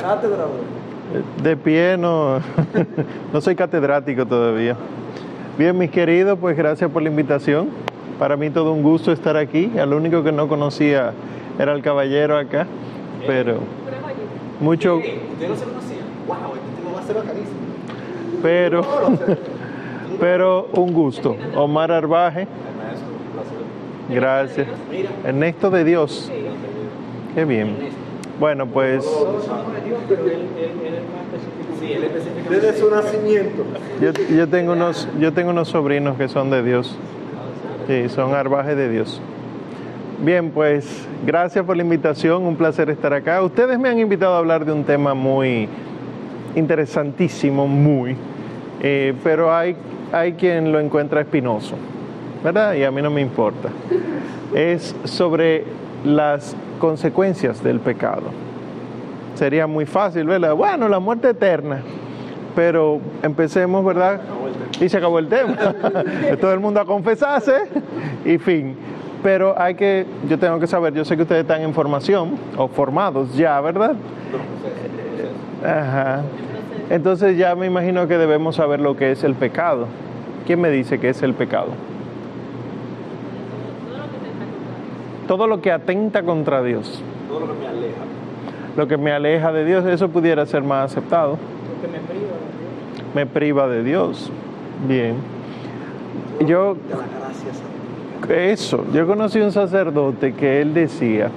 cátedra? De pie no, no soy catedrático todavía. Bien, mis queridos, pues gracias por la invitación. Para mí todo un gusto estar aquí. Al único que no conocía era el caballero acá, pero mucho... ¿Usted no se conocía? ¡Wow! Este va a ser bacanísimo. Pero, pero un gusto. Omar Arbaje, gracias. Ernesto de Dios. Qué bien. Bueno, pues. Desde su nacimiento. yo, yo tengo unos, yo tengo unos sobrinos que son de Dios. Sí, son Arbaje de Dios. Bien, pues gracias por la invitación, un placer estar acá. Ustedes me han invitado a hablar de un tema muy interesantísimo, muy, eh, pero hay, hay quien lo encuentra espinoso, ¿verdad? Y a mí no me importa. Es sobre las consecuencias del pecado. Sería muy fácil, ¿verdad? Bueno, la muerte eterna, pero empecemos, ¿verdad? Y se acabó el tema. Todo el mundo a confesarse y fin. Pero hay que, yo tengo que saber, yo sé que ustedes están en formación o formados ya, ¿verdad? Ajá. Entonces ya me imagino que debemos saber lo que es el pecado. ¿Quién me dice que es el pecado? Todo lo que atenta contra Dios. Todo lo que me aleja. Lo que me aleja de Dios, eso pudiera ser más aceptado. Me priva de Dios. Bien. Yo, De la gracia santificada. eso, yo conocí un sacerdote que él decía,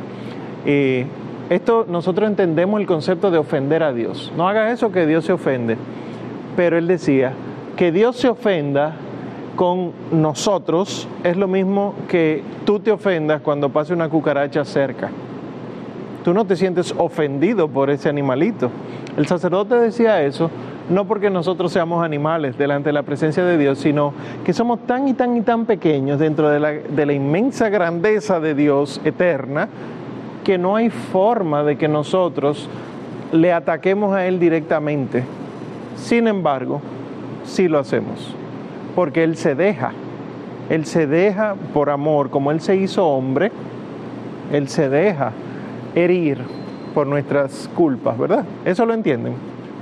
eh, esto nosotros entendemos el concepto de ofender a Dios. No hagas eso que Dios se ofende. Pero él decía, que Dios se ofenda con nosotros es lo mismo que tú te ofendas cuando pase una cucaracha cerca. Tú no te sientes ofendido por ese animalito. El sacerdote decía eso no porque nosotros seamos animales delante de la presencia de Dios, sino que somos tan y tan y tan pequeños dentro de la, de la inmensa grandeza de Dios eterna que no hay forma de que nosotros le ataquemos a Él directamente. Sin embargo, sí lo hacemos, porque Él se deja. Él se deja por amor, como Él se hizo hombre, Él se deja herir por nuestras culpas, ¿verdad? ¿Eso lo entienden?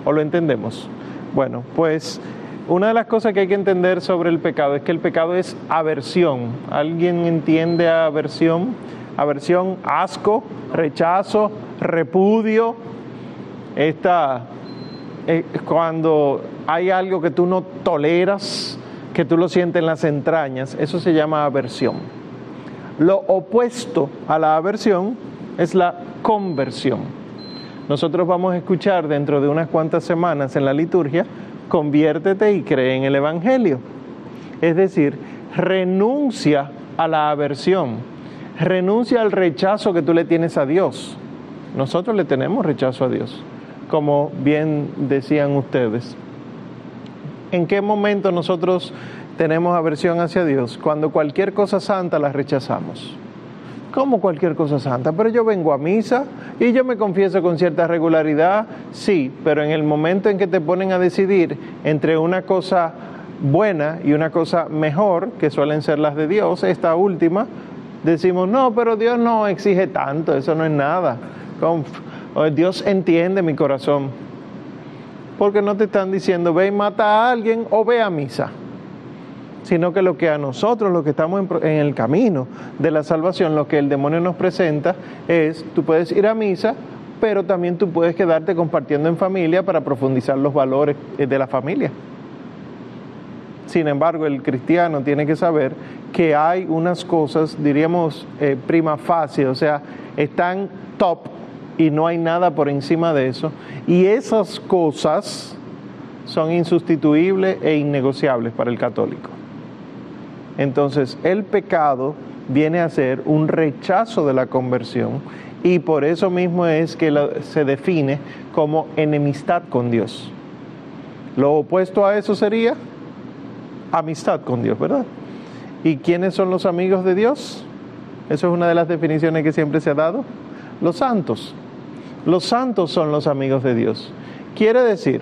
¿O lo entendemos? Bueno, pues una de las cosas que hay que entender sobre el pecado es que el pecado es aversión. ¿Alguien entiende aversión? Aversión, asco, rechazo, repudio. Esta, eh, cuando hay algo que tú no toleras, que tú lo sientes en las entrañas, eso se llama aversión. Lo opuesto a la aversión es la conversión. Nosotros vamos a escuchar dentro de unas cuantas semanas en la liturgia, conviértete y cree en el Evangelio. Es decir, renuncia a la aversión, renuncia al rechazo que tú le tienes a Dios. Nosotros le tenemos rechazo a Dios, como bien decían ustedes. ¿En qué momento nosotros tenemos aversión hacia Dios? Cuando cualquier cosa santa la rechazamos. Como cualquier cosa santa, pero yo vengo a misa y yo me confieso con cierta regularidad, sí, pero en el momento en que te ponen a decidir entre una cosa buena y una cosa mejor, que suelen ser las de Dios, esta última, decimos, no, pero Dios no exige tanto, eso no es nada. Dios entiende mi corazón. Porque no te están diciendo, ve y mata a alguien o ve a misa sino que lo que a nosotros, los que estamos en, el camino de la salvación, lo que el demonio nos presenta es, tú puedes ir a misa, pero también tú puedes quedarte compartiendo en familia para profundizar los valores eh, de la familia. Sin embargo, el cristiano tiene que saber que hay unas cosas, diríamos, eh, prima facie, o sea, están top y no hay nada por encima de eso. Y esas cosas son insustituibles e innegociables para el católico. Entonces, el pecado viene a ser un rechazo de la conversión y por eso mismo es que se define como enemistad con Dios. Lo opuesto a eso sería amistad con Dios, ¿verdad? ¿Y quiénes son los amigos de Dios? Eso es una de las definiciones que siempre se ha dado. Los santos. Los santos son los amigos de Dios. Quiere decir,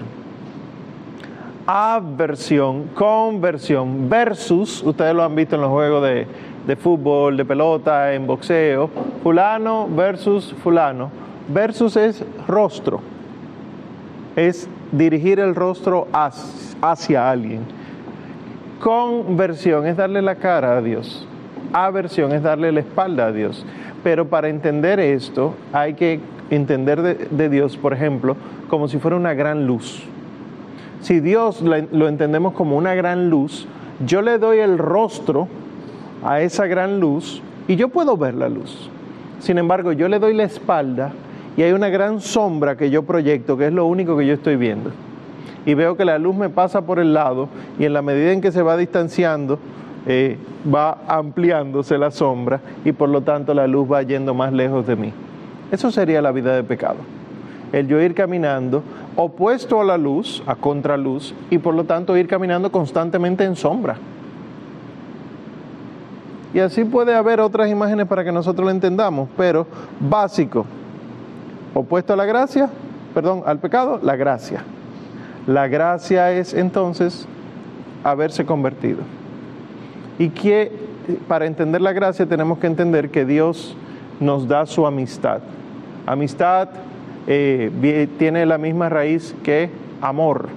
aversión, conversión versus, ustedes lo han visto en los juegos de, de fútbol, de pelota, en boxeo, fulano versus fulano. Versus es rostro. es dirigir el rostro hacia alguien. Conversión es darle la cara a Dios. Aversión es darle la espalda a Dios. Pero para entender esto hay que entender de, Dios, por ejemplo, como si fuera una gran luz. Si Dios lo entendemos como una gran luz, yo le doy el rostro a esa gran luz y yo puedo ver la luz. Sin embargo, yo le doy la espalda y hay una gran sombra que yo proyecto, que es lo único que yo estoy viendo. Y veo que la luz me pasa por el lado y en la medida en que se va distanciando, eh, va ampliándose la sombra y por lo tanto la luz va yendo más lejos de mí. Eso sería la vida de pecado. El yo ir caminando opuesto a la luz, a contraluz, y por lo tanto ir caminando constantemente en sombra. Y así puede haber otras imágenes para que nosotros lo entendamos, pero básico, opuesto a la gracia, perdón, al pecado, la gracia. La gracia es entonces haberse convertido. Y que para entender la gracia tenemos que entender que Dios nos da su amistad. Amistad eh, tiene la misma raíz que amor.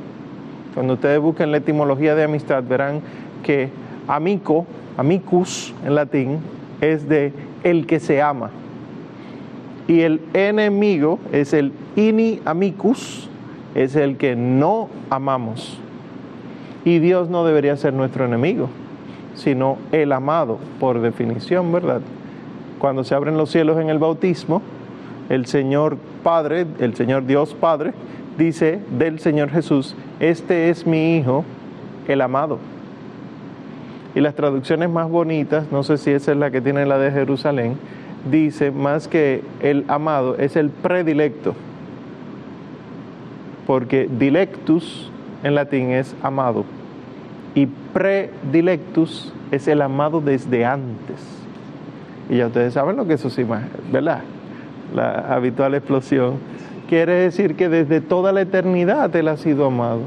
Cuando ustedes busquen la etimología de amistad verán que amico, amicus en latín, es de el que se ama. Y el enemigo es el ini amicus, es el que no amamos. Y Dios no debería ser nuestro enemigo, sino el amado, por definición, ¿verdad? Cuando se abren los cielos en el bautismo, el Señor Padre, el Señor Dios Padre, dice del Señor Jesús, este es mi Hijo, el amado. Y las traducciones más bonitas, no sé si esa es la que tiene la de Jerusalén, dice más que el amado, es el predilecto. Porque dilectus en latín es amado. Y predilectus es el amado desde antes. Y ya ustedes saben lo que eso sí, ¿verdad? La habitual explosión. Quiere decir que desde toda la eternidad Él ha sido amado.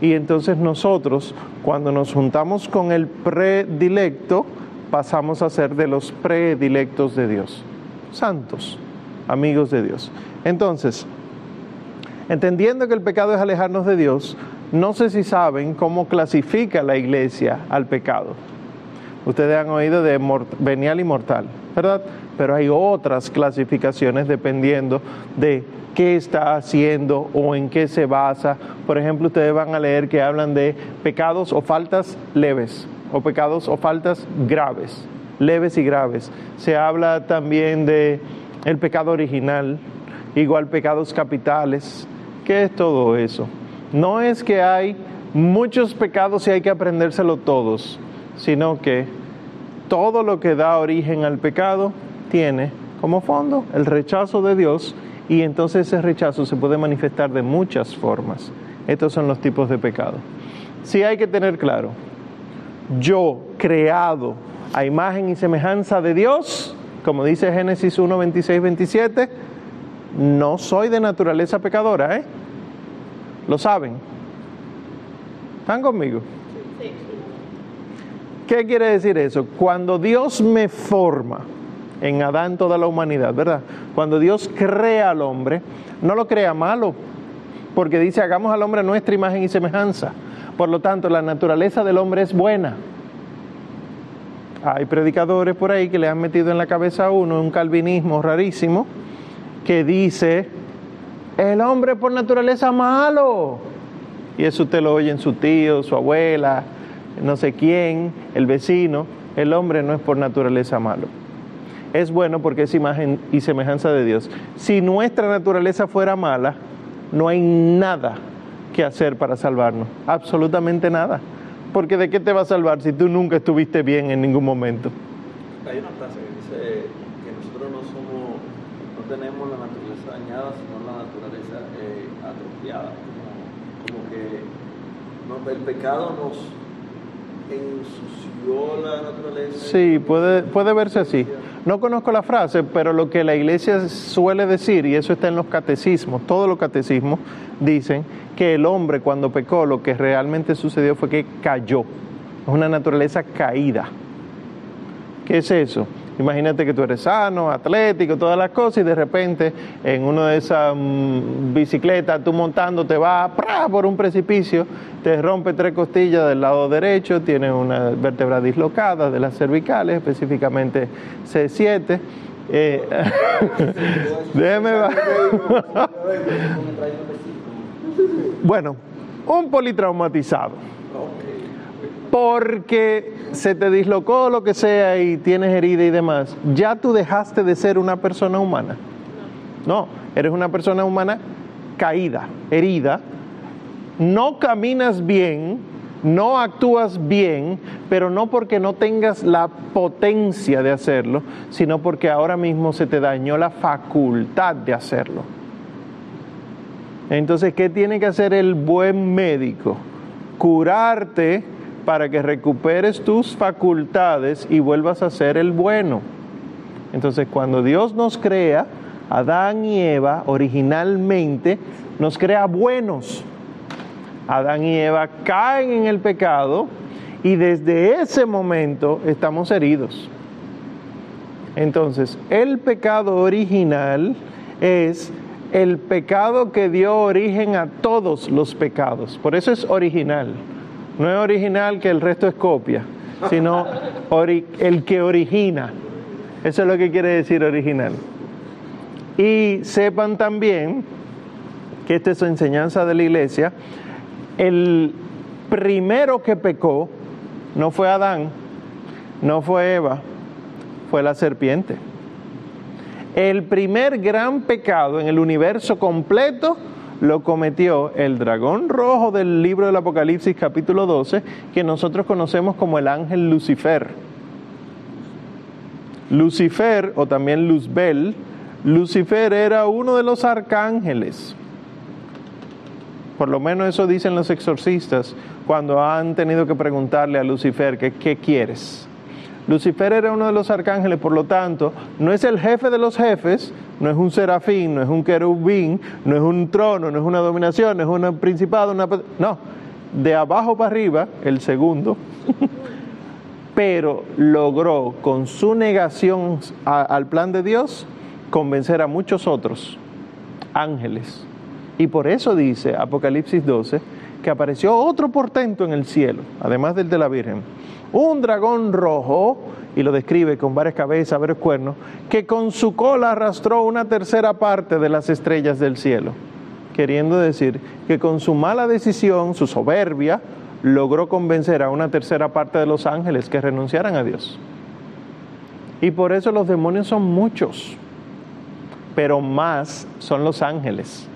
Y entonces nosotros, cuando nos juntamos con el predilecto, pasamos a ser de los predilectos de Dios, santos, amigos de Dios. Entonces, entendiendo que el pecado es alejarnos de Dios, no sé si saben cómo clasifica la iglesia al pecado. Ustedes han oído de venial y mortal, ¿verdad? Pero hay otras clasificaciones dependiendo de qué está haciendo o en qué se basa. Por ejemplo, ustedes van a leer que hablan de pecados o faltas leves o pecados o faltas graves, leves y graves. Se habla también de el pecado original, igual pecados capitales. ¿Qué es todo eso? No es que hay muchos pecados y hay que aprendérselo todos, sino que todo lo que da origen al pecado tiene como fondo el rechazo de Dios y entonces ese rechazo se puede manifestar de muchas formas. Estos son los tipos de pecado. Sí hay que tener claro, yo creado a imagen y semejanza de Dios, como dice Génesis 1, 26, 27, no soy de naturaleza pecadora, ¿eh? ¿Lo saben? ¿Están conmigo? ¿Qué quiere decir eso? Cuando Dios me forma, en Adán toda la humanidad, ¿verdad? Cuando Dios crea al hombre, no lo crea malo, porque dice, hagamos al hombre nuestra imagen y semejanza. Por lo tanto, la naturaleza del hombre es buena. Hay predicadores por ahí que le han metido en la cabeza a uno un calvinismo rarísimo que dice, el hombre por naturaleza malo. Y eso usted lo oye en su tío, su abuela, no sé quién, el vecino. El hombre no es por naturaleza malo es bueno porque es imagen y semejanza de Dios. Si nuestra naturaleza fuera mala, no hay nada que hacer para salvarnos, absolutamente nada. Porque ¿de qué te va a salvar si tú nunca estuviste bien en ningún momento? Hay una frase que dice que nosotros no somos, no tenemos la naturaleza dañada, sino la naturaleza eh, atrofiada. Como, que el pecado nos la naturaleza. Sí, puede, puede verse así. No conozco la frase, pero lo que la iglesia suele decir, y eso está en los catecismos, todos los catecismos dicen que el hombre cuando pecó lo que realmente sucedió fue que cayó. Es una naturaleza caída. ¿Qué es eso? Imagínate que tú eres sano, atlético, todas las cosas, y de repente en una de esas mm, bicicletas, tú montando, te vas por un precipicio, te rompe tres costillas del lado derecho, tienes una vértebra dislocada de las cervicales, específicamente C7. Eh, déjeme bueno, un politraumatizado porque se te dislocó lo que sea y tienes herida y demás, ya tú dejaste de ser una persona humana. No, eres una persona humana caída, herida, no caminas bien, no actúas bien, pero no porque no tengas la potencia de hacerlo, sino porque ahora mismo se te dañó la facultad de hacerlo. Entonces, ¿qué tiene que hacer el buen médico? Curarte para que recuperes tus facultades y vuelvas a ser el bueno. Entonces, cuando Dios nos crea, Adán y Eva originalmente nos crea buenos. Adán y Eva caen en el pecado y desde ese momento estamos heridos. Entonces, el pecado original es el pecado que dio origen a todos los pecados. Por eso es original. No es original que el resto es copia, sino el que origina. Eso es lo que quiere decir original. Y sepan también que esta es enseñanza de la iglesia. El primero que pecó no fue Adán, no fue Eva, fue la serpiente. El primer gran pecado en el universo completo lo cometió el dragón rojo del libro del Apocalipsis capítulo 12, que nosotros conocemos como el ángel Lucifer. Lucifer, o también Luzbel, Lucifer era uno de los arcángeles. Por lo menos eso dicen los exorcistas cuando han tenido que preguntarle a Lucifer qué quieres. Lucifer era uno de los arcángeles, por lo tanto, no es el jefe de los jefes, no es un serafín, no es un querubín, no es un trono, no es una dominación, no es un principado, una... no, de abajo para arriba, el segundo, pero logró con su negación al plan de Dios convencer a muchos otros ángeles. Y por eso dice Apocalipsis 12 que apareció otro portento en el cielo, además del de la Virgen un dragón rojo, y lo describe con varias cabezas, varios cuernos, que con su cola arrastró una tercera parte de las estrellas del cielo, queriendo decir que con su mala decisión, su soberbia, logró convencer a una tercera parte de los ángeles que renunciaran a Dios. Y por eso los demonios son muchos, pero más son los ángeles.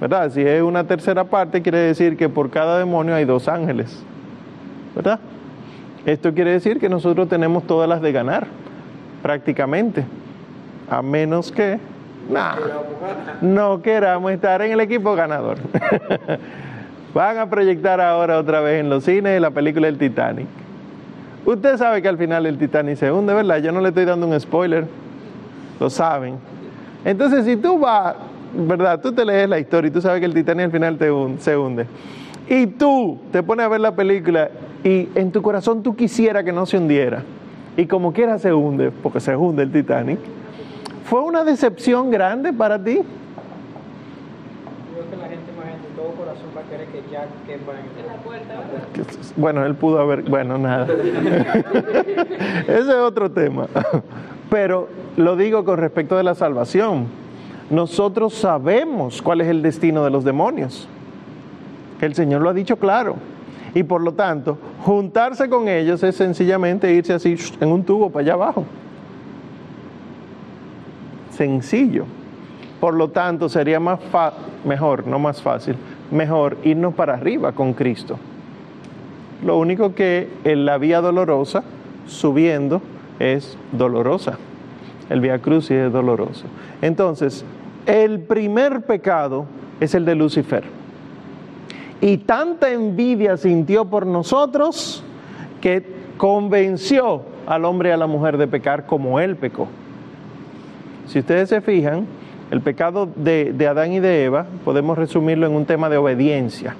¿Verdad? Si es una tercera parte, quiere decir que por cada demonio hay dos ángeles. ¿verdad? Esto quiere decir que nosotros tenemos todas las de ganar, prácticamente, a menos que no queramos estar en el equipo ganador. Van a proyectar ahora otra vez en los cines la película El Titanic. Usted sabe que al final el Titanic se hunde, ¿verdad? Yo no le estoy dando un spoiler, lo saben. Entonces, si tú vas, ¿verdad? Tú te lees la historia y tú sabes que el Titanic al final te se hunde. Y tú te pones a ver la película y en tu corazón tú quisiera que no se hundiera. Y como quiera se hunde, porque se hunde el Titanic. ¿Fue una decepción grande para ti? Bueno, él pudo haber, bueno, nada. Ese es otro tema. Pero lo digo con respecto de la salvación. Nosotros sabemos cuál es el destino de los demonios. El Señor lo ha dicho claro. Y por lo tanto, juntarse con ellos es sencillamente irse así en un tubo para allá abajo. Sencillo. Por lo tanto, sería más mejor, no más fácil, mejor irnos para arriba con Cristo. Lo único que en la vía dolorosa, subiendo, es dolorosa. El vía crucis es doloroso. Entonces, el primer pecado es el de Lucifer y tanta envidia sintió por nosotros que convenció al hombre y a la mujer de pecar como él pecó. Si ustedes se fijan, el pecado de, Adán y de Eva podemos resumirlo en un tema de obediencia,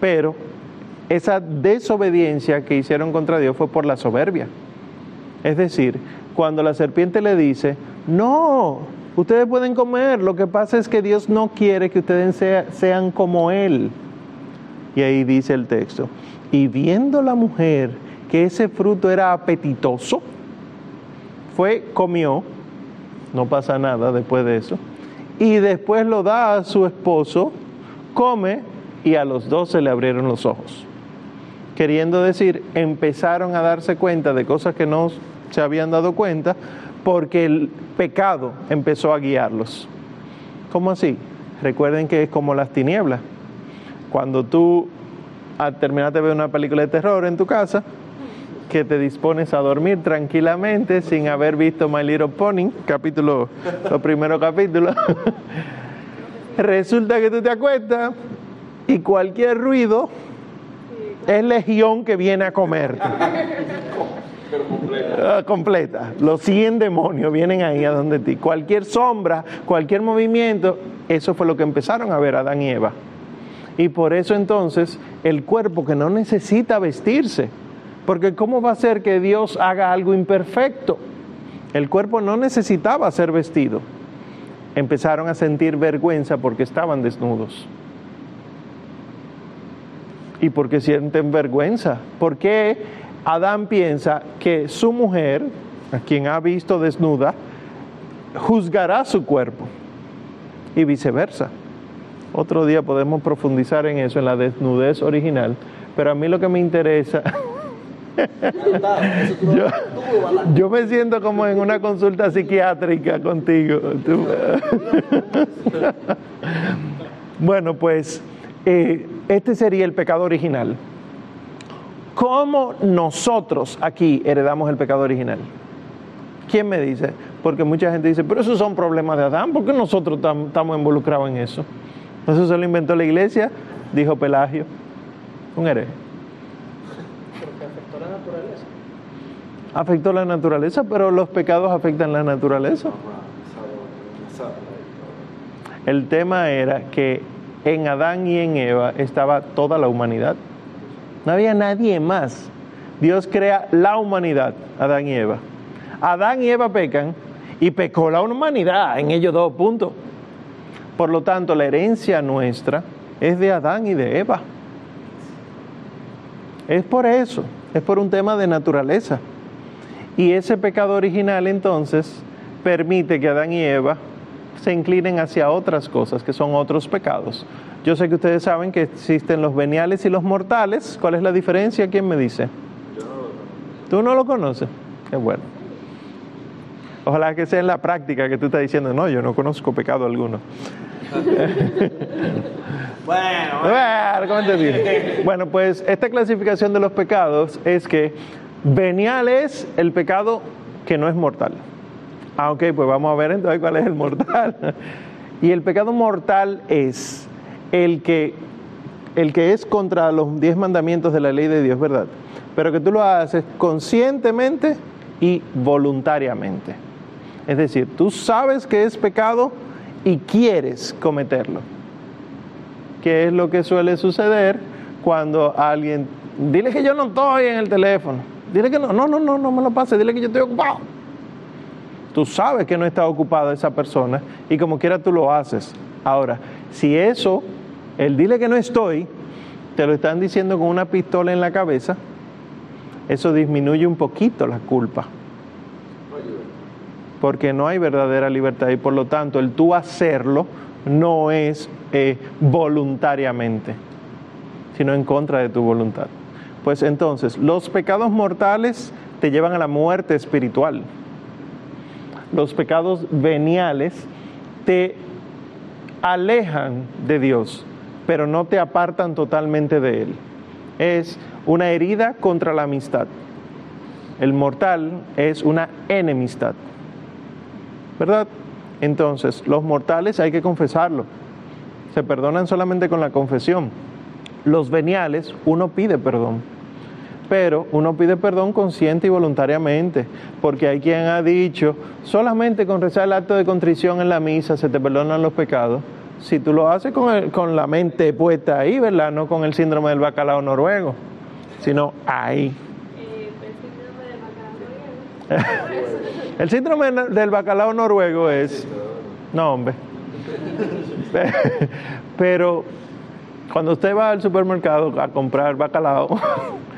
pero esa desobediencia que hicieron contra Dios fue por la soberbia. Es decir, cuando la serpiente le dice, no, ustedes pueden comer, lo que pasa es que Dios no quiere que ustedes sean como Él. Y ahí dice el texto, y viendo la mujer que ese fruto era apetitoso, fue, comió, no pasa nada después de eso, y después lo da a su esposo, come y a los dos se le abrieron los ojos. Queriendo decir, empezaron a darse cuenta de cosas que no se habían dado cuenta porque el pecado empezó a guiarlos. ¿Cómo así? Recuerden que es como las tinieblas. Cuando tú terminaste de ver una película de terror en tu casa, que te dispones a dormir tranquilamente sin haber visto My Little Pony, capítulo, los primeros capítulos. Resulta que tú te acuestas y cualquier ruido es legión que viene a comerte. Completa. completa. Los 100 demonios vienen ahí a donde ti. Cualquier sombra, cualquier movimiento, eso fue lo que empezaron a ver Adán y Eva. Y por eso entonces el cuerpo que no necesita vestirse, porque ¿cómo va a ser que Dios haga algo imperfecto? El cuerpo no necesitaba ser vestido. Empezaron a sentir vergüenza porque estaban desnudos. ¿Y por qué sienten vergüenza? Porque Adán piensa que su mujer, a quien ha visto desnuda, juzgará su cuerpo y viceversa. Otro día podemos profundizar en eso, en la desnudez original, pero a mí lo que me interesa yo, me siento como en una consulta psiquiátrica contigo. bueno, pues eh, este sería el pecado original. ¿Cómo nosotros aquí heredamos el pecado original? ¿Quién me dice? Porque mucha gente dice, pero esos son problemas de Adán, ¿por qué nosotros estamos involucrados en eso? Eso se lo inventó la iglesia, dijo Pelagio, un hereje. afectó la naturaleza. Afectó la naturaleza, pero los pecados afectan la naturaleza. El tema era que en Adán y en Eva estaba toda la humanidad. No había nadie más. Dios crea la humanidad, Adán y Eva. Adán y Eva pecan y pecó la humanidad en ellos dos puntos. Por lo tanto, la herencia nuestra es de Adán y de Eva. Es por eso, es por un tema de naturaleza. Y ese pecado original entonces permite que Adán y Eva se inclinen hacia otras cosas, que son otros pecados. Yo sé que ustedes saben que existen los veniales y los mortales. ¿Cuál es la diferencia? ¿Quién me dice? ¿Tú no lo conoces? Es bueno. Ojalá que sea en la práctica que tú estás diciendo, no, yo no conozco pecado alguno. bueno, bueno, pues esta clasificación de los pecados es que venial es el pecado que no es mortal. Ah, ok, pues vamos a ver entonces cuál es el mortal. y el pecado mortal es el que, el que es contra los diez mandamientos de la ley de Dios, ¿verdad? Pero que tú lo haces conscientemente y voluntariamente. Es decir, tú sabes que es pecado y quieres cometerlo. ¿Qué es lo que suele suceder cuando alguien, dile que yo no estoy en el teléfono, dile que no, no, no, no, no me lo pase, dile que yo estoy ocupado. Tú sabes que no está ocupada esa persona y como quiera tú lo haces. Ahora, si eso el dile que no estoy, te lo están diciendo con una pistola en la cabeza, eso disminuye un poquito la culpa. Porque no hay verdadera libertad y por lo tanto el tú hacerlo no es eh, voluntariamente, sino en contra de tu voluntad. Pues entonces, los pecados mortales te llevan a la muerte espiritual. Los pecados veniales te alejan de Dios pero no te apartan totalmente de Él. Es una herida contra la amistad. El mortal es una enemistad. ¿Verdad? Entonces, los mortales hay que confesarlo. Se perdonan solamente con la confesión. Los veniales, uno pide perdón. Pero uno pide perdón consciente y voluntariamente, porque hay quien ha dicho, solamente con rezar el acto de contrición en la misa se te perdonan los pecados si tú lo haces con, con la mente puesta ahí, ¿verdad? No con el síndrome del bacalao noruego, sino ahí. El síndrome del bacalao noruego es... No, hombre. Pero cuando usted va al supermercado a comprar bacalao,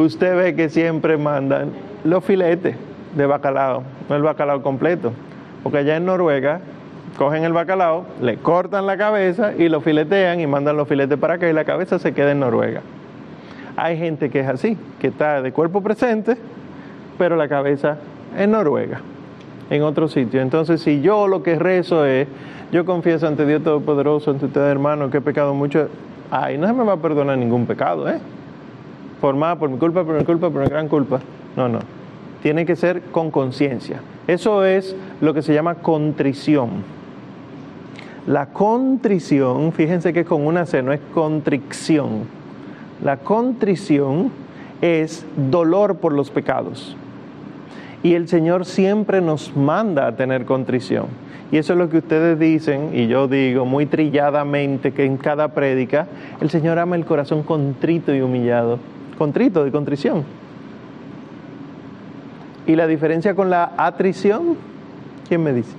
usted ve que siempre mandan los filetes de bacalao, no el bacalao completo. Porque allá en Noruega cogen el bacalao, le cortan la cabeza y lo filetean y mandan los filetes para acá y la cabeza se queda en Noruega. Hay gente que es así, que está de cuerpo presente, pero la cabeza en Noruega, en otro sitio. Entonces, si yo lo que rezo es, yo confieso ante Dios Todopoderoso, ante ustedes hermanos, que he pecado mucho, ay, no se me va a perdonar ningún pecado, ¿eh? Más, por mi culpa, por mi culpa, por mi gran culpa. No, no. Tiene que ser con conciencia. Eso es lo que se llama contrición. La contrición, fíjense que con una C, no es contrición. La contrición es dolor por los pecados. Y el Señor siempre nos manda a tener contrición. Y eso es lo que ustedes dicen, y yo digo muy trilladamente que en cada prédica, el Señor ama el corazón contrito y humillado. Contrito, de contrición. ¿Y la diferencia con la atrición? ¿Quién me dice?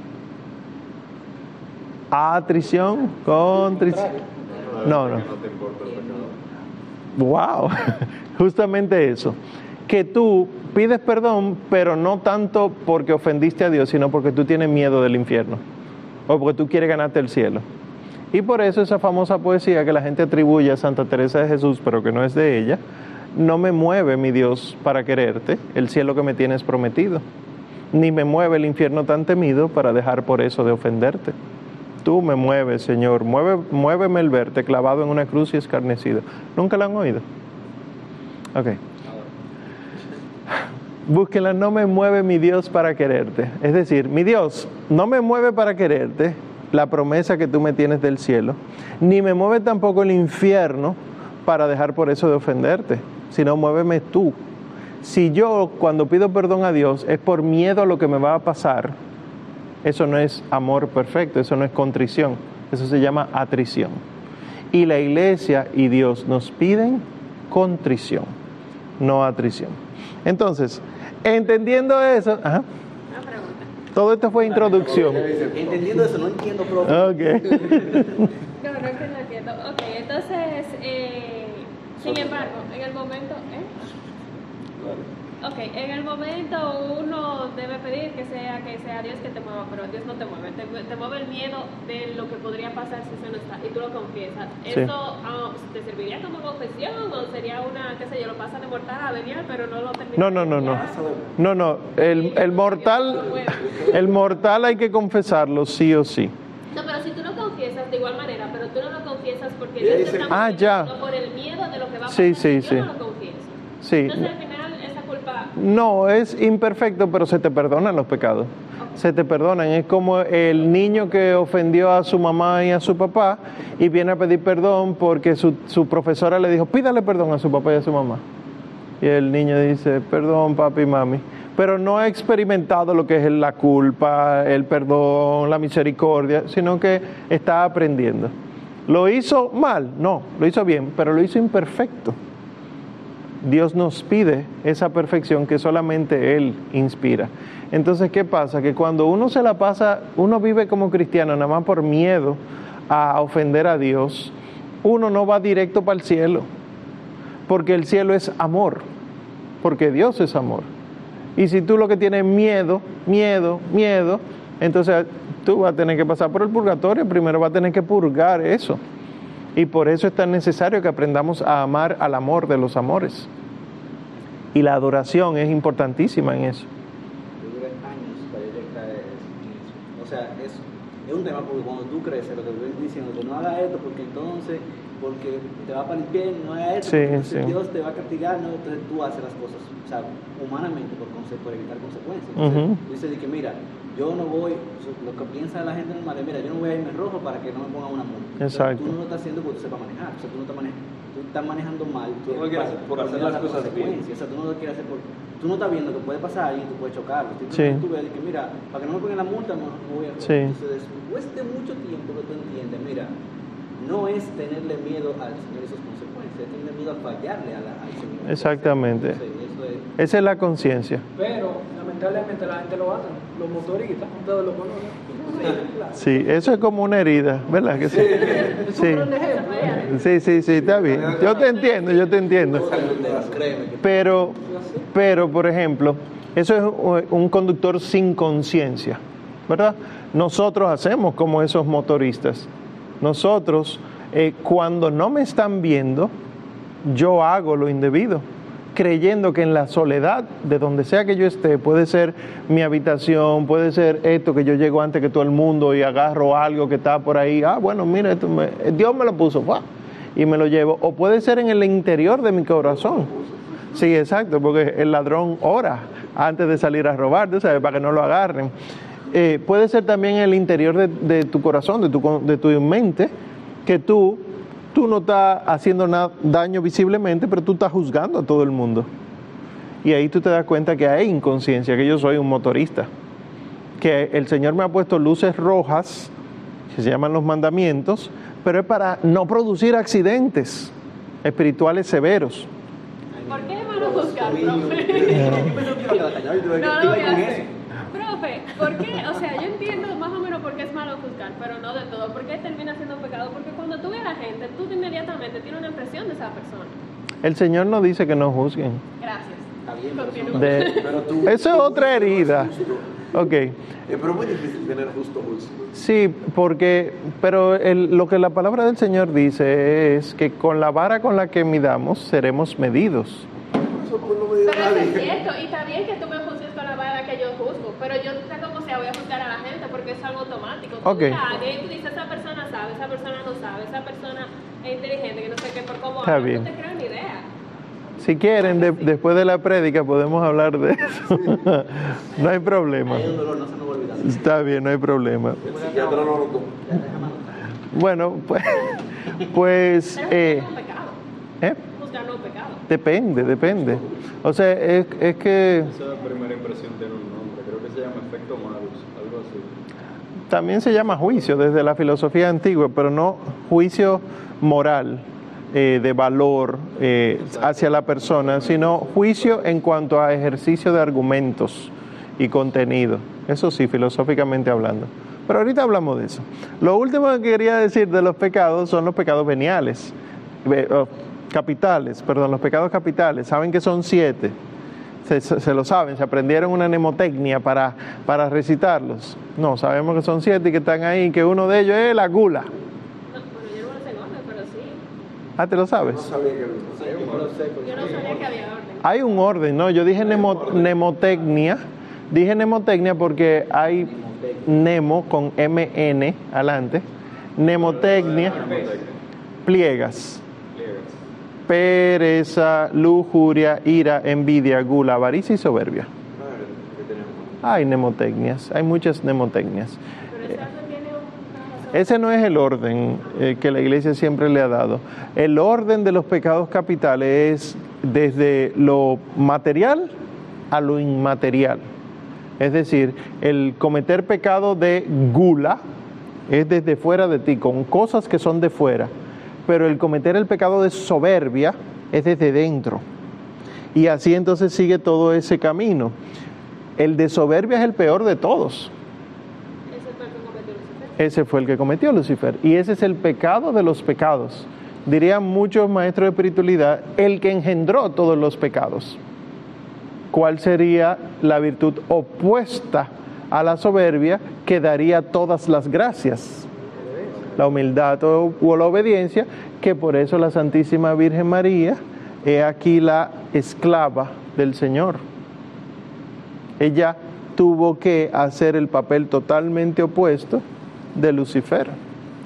Atrición, contrición. No, no. Wow, justamente eso. Que tú pides perdón, pero no tanto porque ofendiste a Dios, sino porque tú tienes miedo del infierno o porque tú quieres ganarte el cielo. Y por eso esa famosa poesía que la gente atribuye a Santa Teresa de Jesús, pero que no es de ella, no me mueve mi Dios para quererte, el cielo que me tienes prometido, ni me mueve el infierno tan temido para dejar por eso de ofenderte tú me mueves, Señor. Mueve, muéveme el verte clavado en una cruz y escarnecido. ¿Nunca la han oído? Ok. Búsquenla, no me mueve mi Dios para quererte. Es decir, mi Dios no me mueve para quererte, la promesa que tú me tienes del cielo, ni me mueve tampoco el infierno para dejar por eso de ofenderte, sino muéveme tú. Si yo cuando pido perdón a Dios es por miedo a lo que me va a pasar, eso no es amor perfecto, eso no es contrición, eso se llama atrición. Y la iglesia y Dios nos piden contrición, no atrición. Entonces, entendiendo eso, ajá, todo esto fue introducción. Entendiendo eso, no entiendo Ok. no, no es que no entiendo. Ok, entonces, eh, sin embargo, en el momento, ¿eh? Ok, en el momento uno debe pedir que sea que sea Dios que te mueva, pero Dios no te mueve, te, mueve el miedo de lo que podría pasar si eso no está y tú lo confiesas. ¿Eso ah, te serviría como confesión o sería una, qué sé yo, lo pasa de mortal a venial, pero no lo termina? No, no, no, no. No, no, el, el mortal, el mortal hay que confesarlo sí o sí. No, pero si tú no confiesas de igual manera, pero tú no lo confiesas porque Dios te está ah, ya. por el miedo de lo sí, sí, sí. no lo. Sí. Entonces, al final, no, es imperfecto, pero se te perdonan los pecados. Se te perdonan. Es como el niño que ofendió a su mamá y a su papá y viene a pedir perdón porque su, su profesora le dijo, pídale perdón a su papá y a su mamá. Y el niño dice, perdón papi y mami. Pero no ha experimentado lo que es la culpa, el perdón, la misericordia, sino que está aprendiendo. ¿Lo hizo mal? No, lo hizo bien, pero lo hizo imperfecto. Dios nos pide esa perfección que solamente Él inspira. Entonces, ¿qué pasa? Que cuando uno se la pasa, uno vive como cristiano nada más por miedo a ofender a Dios, uno no va directo para el cielo, porque el cielo es amor, porque Dios es amor. Y si tú lo que tienes miedo, miedo, miedo, entonces tú vas a tener que pasar por el purgatorio, primero vas a tener que purgar eso. Y por eso es tan necesario que aprendamos a amar al amor de los amores. Y la adoración es importantísima en eso. O sea, es, es un tema porque cuando tú creces, lo que que no hagas esto porque entonces, porque te va para el pie, no hagas esto, sí, Dios te va a castigar, no, entonces tú haces las cosas, o sea, humanamente por, por evitar consecuencias. Entonces, dice que mira, yo no voy, lo que piensa la gente normal es, mira, yo no voy a irme rojo para que no me pongan una multa. Exacto. tú no lo estás haciendo porque tú sepas manejar, o sea, tú no estás manejando, tú estás manejando mal. Tú no lo quieres hacer por hacer las cosas bien. O sea, tú no lo quieres hacer por, tú no estás viendo que puede pasar y tú puedes chocarlo. Tú, sí. tú ves que, mira, para que no me pongan la multa, no, voy a sí. Entonces, después de mucho tiempo que tú entiendes, mira, no es tenerle miedo al Señor y sus consecuencias, es tenerle miedo a fallarle a la, al Señor. Exactamente. Entonces, es, Esa es la conciencia. Pero, lamentablemente la gente lo hace, los motoristas, todos lo conocen. Sí, eso es como una herida, ¿verdad que sí? Sí. Sí, sí, sí, está bien. Yo te entiendo, yo te entiendo. Pero, pero, por ejemplo, eso es un conductor sin conciencia, ¿verdad? Nosotros hacemos como esos motoristas. Nosotros, eh, cuando no me están viendo, yo hago lo indebido, creyendo que en la soledad, de donde sea que yo esté, puede ser mi habitación, puede ser esto que yo llego antes que todo el mundo y agarro algo que está por ahí, ah, bueno, mira, esto me- Dios me lo puso, y me lo llevo, o puede ser en el interior de mi corazón. Sí, exacto, porque el ladrón ora antes de salir a robar, tú sabes, para que no lo agarren. Eh, puede ser también en el interior de, de tu corazón, de tu, de tu mente, que tú, tú no estás haciendo nada, daño visiblemente, pero tú estás juzgando a todo el mundo. Y ahí tú te das cuenta que hay inconsciencia, que yo soy un motorista. Que el Señor me ha puesto luces rojas, que se llaman los mandamientos, pero es para no producir accidentes espirituales severos. ¿Por qué es malo juzgar, profe? No, no voy Profe, ¿por qué? O sea, yo entiendo más o menos por qué es malo juzgar, pero no de todo. ¿Por qué termina siendo pecado? Porque cuando tú ves a la gente, tú inmediatamente tienes una impresión de esa persona. El Señor no dice que no juzguen. Gracias. Continúa. De- Pero tú- eso es otra herida. Ok. Eh, pero es muy difícil tener justo justo. Sí, porque, pero el- lo que la palabra del Señor dice es que con la vara con la que midamos seremos medidos. Eso no me Pero eso es cierto, y está bien que tú me juzgues con la vara que yo juzgo, pero yo sé como sea, voy a juzgar a la gente porque es algo automático. Tú Ok. sabes, tú dices, esa persona sabe, esa persona no sabe, esa persona es inteligente, que no sé qué, por cómo Está bien. no te creo ni idea. Si quieren, de- después de la prédica podemos hablar de eso. no hay problema. Hay un dolor, no se me va a olvidar. Está bien, no hay problema. El psiquiatra no lo toma. Bueno, pues, pues eh. ¿eh? Depende, depende. O sea, es, es que Esa primera impresión tiene un nombre, creo que se llama efecto así. También se llama juicio desde la filosofía antigua, pero no juicio moral, eh, de valor eh, hacia la persona, sino juicio en cuanto a ejercicio de argumentos y contenido. Eso sí, filosóficamente hablando. Pero ahorita hablamos de eso. Lo último que quería decir de los pecados son los pecados veniales, ve- oh, capitales, perdón, los pecados capitales. Saben que son siete. Se, lo saben, se aprendieron una mnemotecnia para, para recitarlos. No, sabemos que son siete y que están ahí, que uno de ellos es la gula. No, bueno, yo no lo sé pero sí. Ah, ¿te lo No sabes? sabía que no Yo lo sé. Yo no sabía que había orden. Hay un orden, ¿no? Yo dije nemo- mnemotecnia. Dije mnemotecnia porque hay nemo con MN adelante. Mnemotecnia, pliegas. Pliegas. Pereza, lujuria, ira, envidia, gula, avaricia y soberbia. Hay mnemotecnias, hay muchas mnemotecnias. Ese no es el orden eh, que la iglesia siempre le ha dado. El orden de los pecados capitales es desde lo material a lo inmaterial. Es decir, el cometer pecado de gula es desde fuera de ti, con cosas que son de fuera. Pero el cometer el pecado de soberbia es desde dentro. Y así entonces sigue todo ese camino. El de soberbia es el peor de todos. Ese fue el que cometió Lucifer. Ese fue el que cometió Lucifer. Y ese es el pecado de los pecados. Dirían muchos maestros de espiritualidad, el que engendró todos los pecados. ¿Cuál sería la virtud opuesta a la soberbia que daría todas las gracias? La humildad o, la obediencia, que por eso la Santísima Virgen María es aquí la esclava del Señor. Ella tuvo que hacer el papel totalmente opuesto de Lucifer,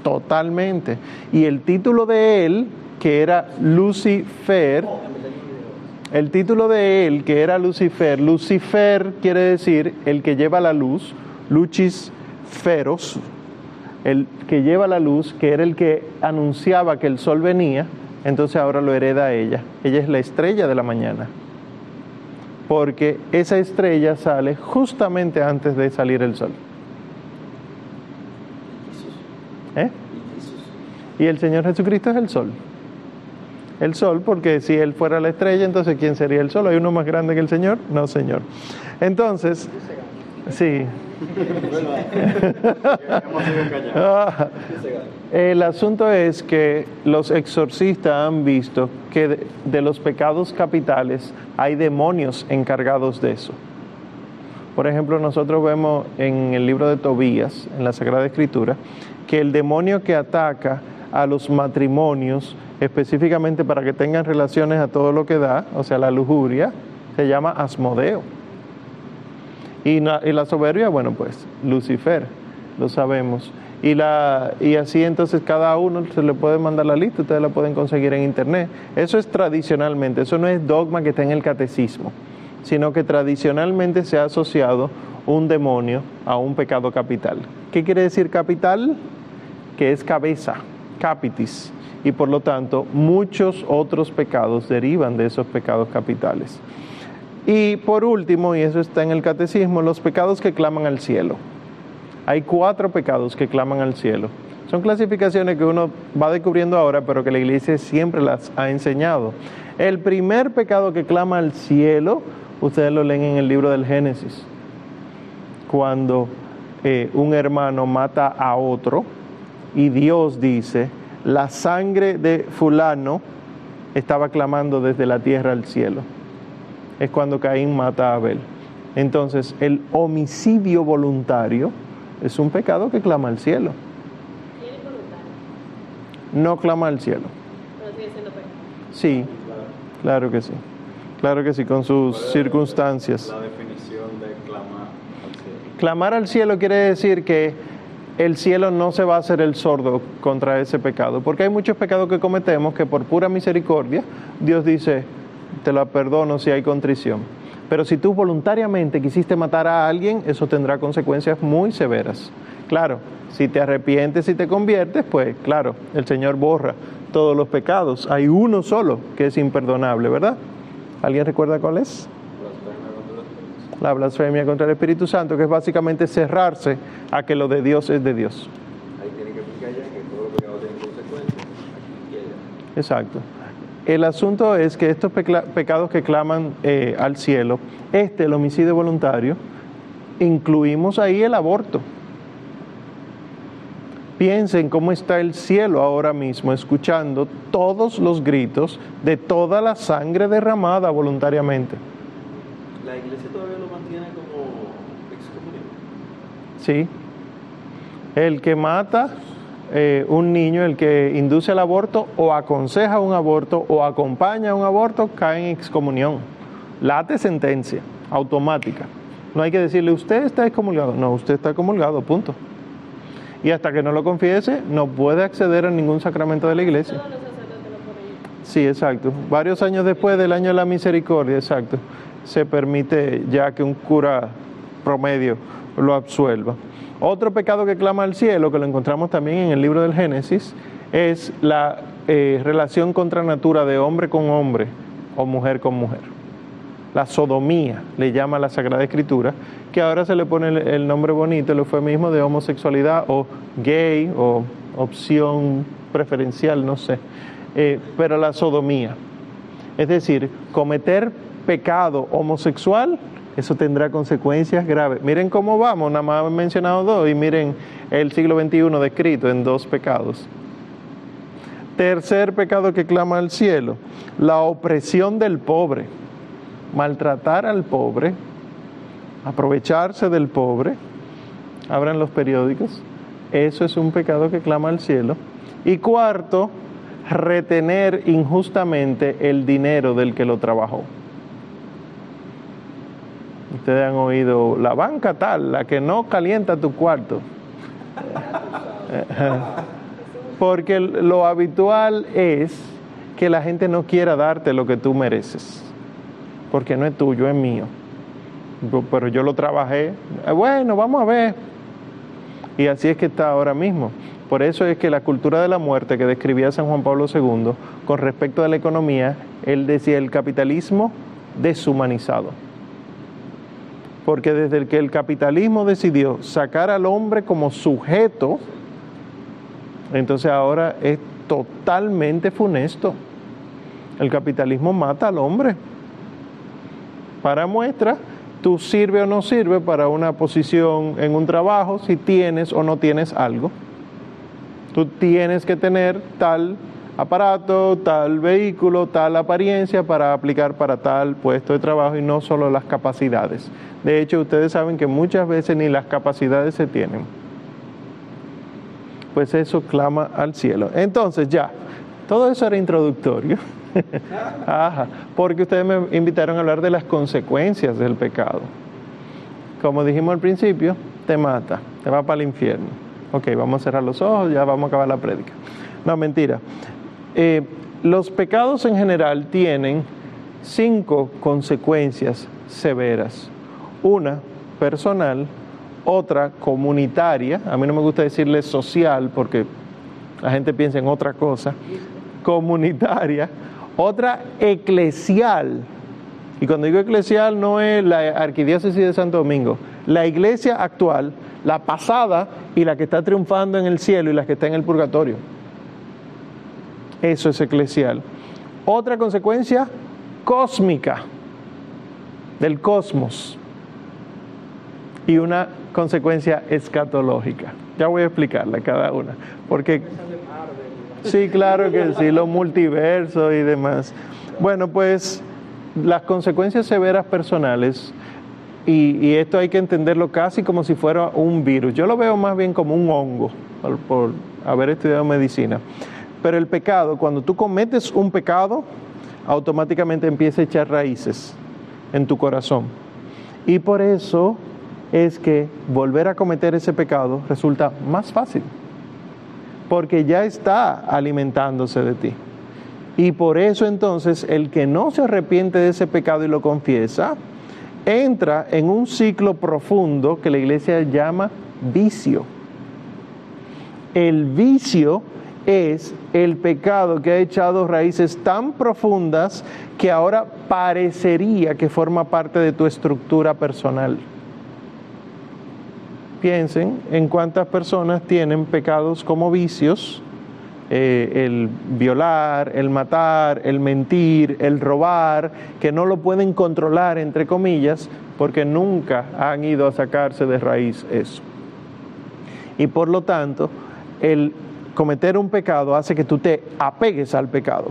totalmente. Y el título de él, que era Lucifer, el título de él, que era Lucifer, Lucifer quiere decir el que lleva la luz, Lucis Feros, el que lleva la luz, que era el que anunciaba que el sol venía, entonces ahora lo hereda ella. Ella es la estrella de la mañana. Porque esa estrella sale justamente antes de salir el sol. ¿Eh? Y el Señor Jesucristo es el sol. el sol, porque si él fuera la estrella, entonces ¿quién sería el sol? ¿Hay uno más grande que el Señor? No, Señor. Entonces, sí. El asunto es que los exorcistas han visto que de, de los pecados capitales hay demonios encargados de eso. Por ejemplo, nosotros vemos en el libro de Tobías, en la Sagrada Escritura, que el demonio que ataca a los matrimonios, específicamente para que tengan relaciones a todo lo que da, o sea, la lujuria, se llama Asmodeo. Y, la, soberbia, bueno, pues Lucifer, lo sabemos. Y, la, y así entonces cada uno se le puede mandar la lista, ustedes la pueden conseguir en internet. Eso es tradicionalmente, eso no es dogma que está en el catecismo, sino que tradicionalmente se ha asociado un demonio a un pecado capital. ¿Qué quiere decir capital? Que es cabeza, capitis, y por lo tanto muchos otros pecados derivan de esos pecados capitales. Y por último, y eso está en el catecismo, los pecados que claman al cielo. Hay cuatro pecados que claman al cielo. Son clasificaciones que uno va descubriendo ahora, pero que la iglesia siempre las ha enseñado. El primer pecado que clama al cielo, ustedes lo leen en el libro del Génesis, cuando eh, un hermano mata a otro y Dios dice, la sangre de fulano estaba clamando desde la tierra al cielo es cuando Caín mata a Abel. Entonces, el homicidio voluntario es un pecado que clama al cielo. No clama al cielo. Pero sigue siendo pecado. Sí, claro que sí. Claro que sí, con sus circunstancias. La definición de clamar al cielo. Clamar al cielo quiere decir que el cielo no se va a hacer el sordo contra ese pecado, porque hay muchos pecados que cometemos que por pura misericordia Dios dice, te lo perdono si hay contrición. Pero si tú voluntariamente quisiste matar a alguien, eso tendrá consecuencias muy severas. Claro, si te arrepientes y te conviertes, pues claro, el Señor borra todos los pecados. Hay uno solo que es imperdonable, ¿verdad? ¿Alguien recuerda cuál es? La blasfemia contra el Espíritu Santo, que es básicamente cerrarse a que lo de Dios es de Dios. Ahí tiene que explicar ya que todos los pecados tienen consecuencias. Exacto. El asunto es que estos pecados que claman eh, al cielo, este, el homicidio voluntario, incluimos ahí el aborto. Piensen cómo está el cielo ahora mismo, escuchando todos los gritos de toda la sangre derramada voluntariamente. La iglesia todavía lo mantiene como excomunión. ¿Sí? El que mata eh, un niño, el que induce el aborto o aconseja un aborto o acompaña un aborto, cae en excomunión. Late sentencia, automática. No hay que decirle, usted está excomulgado. No, usted está comulgado, punto. Y hasta que no lo confiese, no puede acceder a ningún sacramento de la iglesia. Sí, exacto. Varios años después del año de la misericordia, exacto, se permite ya que un cura promedio lo absuelva. Otro pecado que clama al cielo, que lo encontramos también en el libro del Génesis, es la eh, relación contra natura de hombre con hombre o mujer con mujer. La sodomía le llama la Sagrada Escritura, que ahora se le pone el, nombre bonito, el eufemismo de homosexualidad o gay o opción preferencial, no sé. Eh, pero la sodomía. Es decir, cometer pecado homosexual, eso tendrá consecuencias graves. Miren cómo vamos, nada más he mencionado dos, y miren el siglo XXI descrito en dos pecados. Tercer pecado que clama al cielo, la opresión del pobre, maltratar al pobre, aprovecharse del pobre, abran los periódicos, eso es un pecado que clama al cielo. Y cuarto, retener injustamente el dinero del que lo trabajó. Ustedes han oído la banca tal, la que no calienta tu cuarto. Porque lo habitual es que la gente no quiera darte lo que tú mereces, porque no es tuyo, es mío. Pero yo lo trabajé. Eh, Bueno, vamos a ver. Y así es que está ahora mismo. Por eso es que la cultura de la muerte que describía San Juan Pablo II con respecto a la economía, él decía el capitalismo deshumanizado. Porque desde que el capitalismo decidió sacar al hombre como sujeto, entonces ahora es totalmente funesto. El capitalismo mata al hombre. Para muestra, tú sirve o no sirve para una posición en un trabajo si tienes o no tienes algo. Tú tienes que tener tal aparato, tal vehículo, tal apariencia para aplicar para tal puesto de trabajo y no solo las capacidades. De hecho, ustedes saben que muchas veces ni las capacidades se tienen. Pues eso clama al cielo. Entonces ya, todo eso era introductorio. Ajá, porque ustedes me invitaron a hablar de las consecuencias del pecado. Como dijimos al principio, te mata, te va para el infierno. Ok, vamos a cerrar los ojos, ya vamos a acabar la prédica. No, mentira. Eh, los pecados en general tienen cinco consecuencias severas. Una personal, otra comunitaria, a mí no me gusta decirle social porque la gente piensa en otra cosa, comunitaria, otra eclesial. Y cuando digo eclesial no es la arquidiócesis de Santo Domingo, la iglesia actual, la pasada y la que está triunfando en el cielo y la que está en el purgatorio. Eso es eclesial. Otra consecuencia cósmica del cosmos y una consecuencia escatológica. Ya voy a explicarla cada una, porque sí, claro que sí, los multiversos y demás. Bueno, pues las consecuencias severas personales y, esto hay que entenderlo casi como si fuera un virus. Yo lo veo más bien como un hongo, por, por haber estudiado medicina. Pero el pecado, cuando tú cometes un pecado, automáticamente empieza a echar raíces en tu corazón. Y por eso es que volver a cometer ese pecado resulta más fácil, porque ya está alimentándose de ti. Y por eso entonces el que no se arrepiente de ese pecado y lo confiesa, entra en un ciclo profundo que la iglesia llama vicio. El vicio es el pecado que ha echado raíces tan profundas que ahora parecería que forma parte de tu estructura personal. Piensen en cuántas personas tienen pecados como vicios, eh, el violar, el matar, el mentir, el robar, que no lo pueden controlar, entre comillas, porque nunca han ido a sacarse de raíz eso. Y por lo tanto, el cometer un pecado hace que tú te apegues al pecado.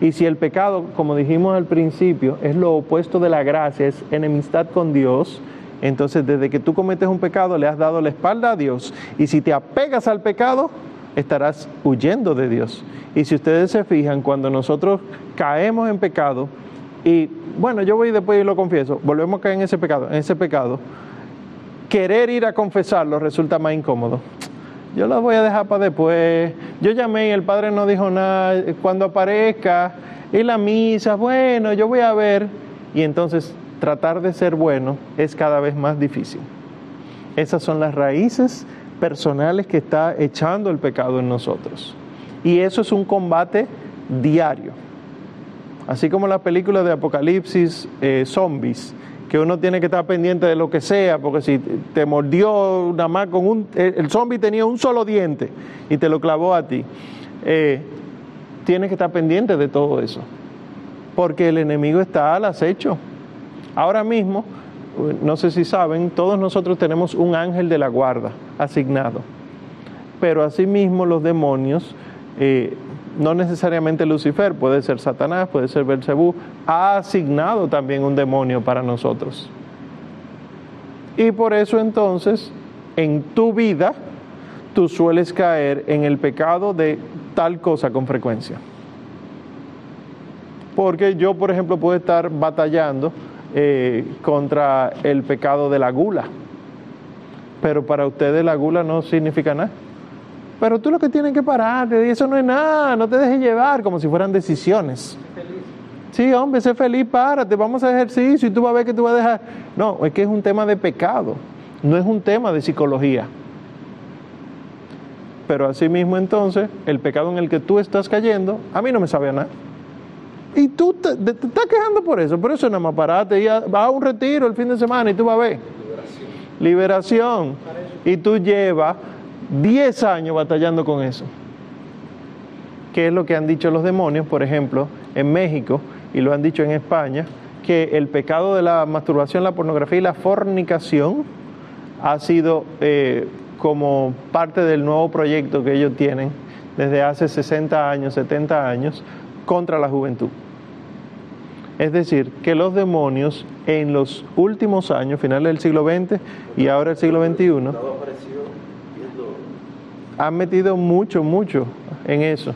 Y si el pecado, como dijimos al principio, es lo opuesto de la gracia, es enemistad con Dios, entonces desde que tú cometes un pecado le has dado la espalda a Dios. Y si te apegas al pecado, estarás huyendo de Dios. Y si ustedes se fijan, cuando nosotros caemos en pecado, y bueno, yo voy después y lo confieso, volvemos a caer en ese pecado, en ese pecado, querer ir a confesarlo resulta más incómodo yo las voy a dejar para después. Yo llamé y el padre no dijo nada. Cuando aparezca y la misa, bueno, yo voy a ver. Y entonces tratar de ser bueno es cada vez más difícil. Esas son las raíces personales que está echando el pecado en nosotros. Y eso es un combate diario. Así como la película de Apocalipsis, eh, Zombies, que uno tiene que estar pendiente de lo que sea, porque si te mordió nada más con un... El zombie tenía un solo diente y te lo clavó a ti. Eh, tienes que estar pendiente de todo eso, porque el enemigo está al acecho. Ahora mismo, no sé si saben, todos nosotros tenemos un ángel de la guarda asignado, pero asimismo los demonios... Eh, no necesariamente Lucifer, puede ser Satanás, puede ser Belcebú, ha asignado también un demonio para nosotros. Y por eso entonces, en tu vida, tú sueles caer en el pecado de tal cosa con frecuencia. Porque yo, por ejemplo, puedo estar batallando eh, contra el pecado de la gula, pero para ustedes la gula no significa nada. Pero tú lo que tienes que pararte, y eso no es nada, no te dejes llevar como si fueran decisiones. Sí, hombre, sé feliz, párate, vamos a ejercicio y tú vas a ver que tú vas a dejar. No, es que es un tema de pecado, no es un tema de psicología. Pero así mismo entonces, el pecado en el que tú estás cayendo, a mí no me sabe a nada. Y tú te, estás quejando por eso, por eso nada más parate y va a un retiro el fin de semana y tú vas a ver. Liberación. Liberación. Y tú llevas 10 años batallando con eso. qué es lo que han dicho los demonios, por ejemplo, en México, y lo han dicho en España, que el pecado de la masturbación, la pornografía y la fornicación ha sido eh, como parte del nuevo proyecto que ellos tienen desde hace 60 años, 70 años, contra la juventud. Es decir, que los demonios en los últimos años, finales del siglo XX y ahora el siglo XXI, han metido mucho, mucho en eso.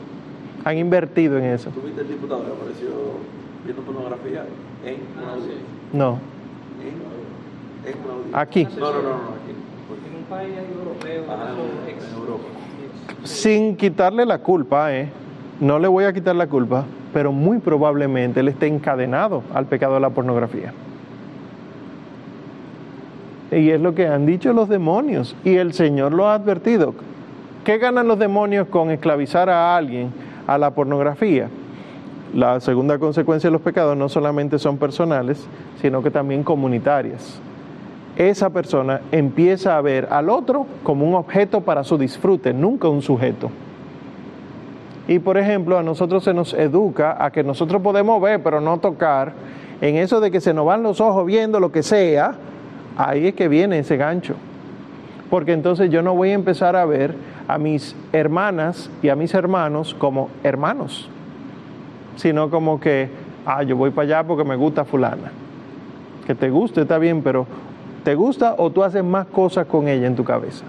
Han invertido en eso. ¿Tuviste el diputado que apareció viendo pornografía en No. ¿En, Aquí. No, no, no, no, aquí. En un país europeo, Ajá, en Europa. Sin quitarle la culpa, ¿eh? No le voy a quitar la culpa, pero muy probablemente él esté encadenado al pecado de la pornografía. Y es lo que han dicho los demonios. Y el Señor lo ha advertido. ¿Qué ganan los demonios con esclavizar a alguien a la pornografía? La segunda consecuencia de los pecados no solamente son personales, sino que también comunitarias. Esa persona empieza a ver al otro como un objeto para su disfrute, nunca un sujeto. Y por ejemplo, a nosotros se nos educa a que nosotros podemos ver, pero no tocar. En eso de que se nos van los ojos viendo lo que sea, ahí es que viene ese gancho. Porque entonces yo no voy a empezar a ver a mis hermanas y a mis hermanos como hermanos, sino como que, ah, yo voy para allá porque me gusta fulana. Que te guste está bien, pero ¿te gusta o tú haces más cosas con ella en tu cabeza?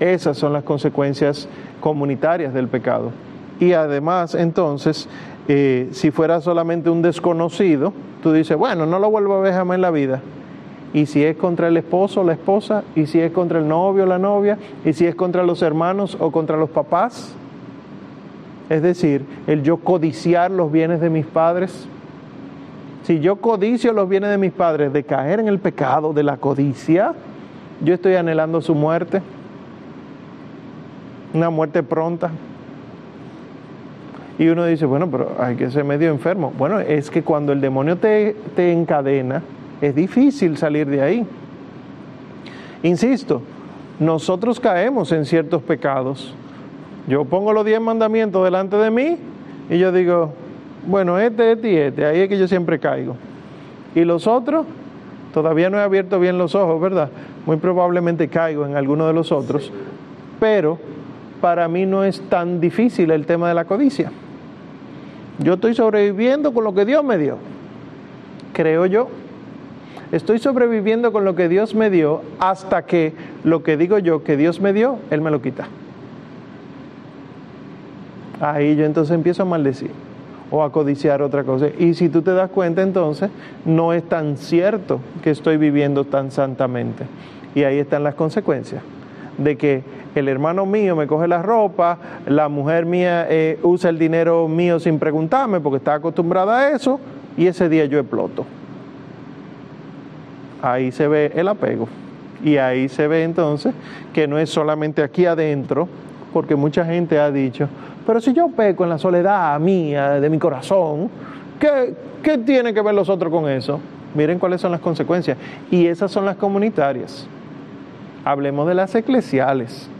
Esas son las consecuencias comunitarias del pecado. Y además, entonces, eh, si fuera solamente un desconocido, tú dices, bueno, no lo vuelvo a ver jamás en la vida. Y si es contra el esposo o la esposa, y si es contra el novio o la novia, y si es contra los hermanos o contra los papás. Es decir, el yo codiciar los bienes de mis padres. Si yo codicio los bienes de mis padres, de caer en el pecado de la codicia, yo estoy anhelando su muerte una muerte pronta. Y uno dice, bueno, pero hay que ser medio enfermo. Bueno, es que cuando el demonio te, te encadena, es difícil salir de ahí. Insisto, nosotros caemos en ciertos pecados. Yo pongo los diez mandamientos delante de mí y yo digo, bueno, este, este y este, ahí es que yo siempre caigo. Y los otros, todavía no he abierto bien los ojos, ¿verdad? Muy probablemente caigo en alguno de los otros, pero para mí no es tan difícil el tema de la codicia. Yo estoy sobreviviendo con lo que Dios me dio, creo yo. Estoy sobreviviendo con lo que Dios me dio hasta que lo que digo yo que Dios me dio, Él me lo quita. Ahí yo entonces empiezo a maldecir o a codiciar otra cosa. Y si tú te das cuenta entonces, no es tan cierto que estoy viviendo tan santamente. Y ahí están las consecuencias de que el hermano mío me coge la ropa, la mujer mía eh, usa el dinero mío sin preguntarme porque está acostumbrada a eso y ese día yo exploto. Ahí se ve el apego y ahí se ve entonces que no es solamente aquí adentro, porque mucha gente ha dicho, pero si yo peco en la soledad mía, de mi corazón, ¿qué, ¿qué tiene que ver los otros con eso? Miren cuáles son las consecuencias. Y esas son las comunitarias. Hablemos de las eclesiales.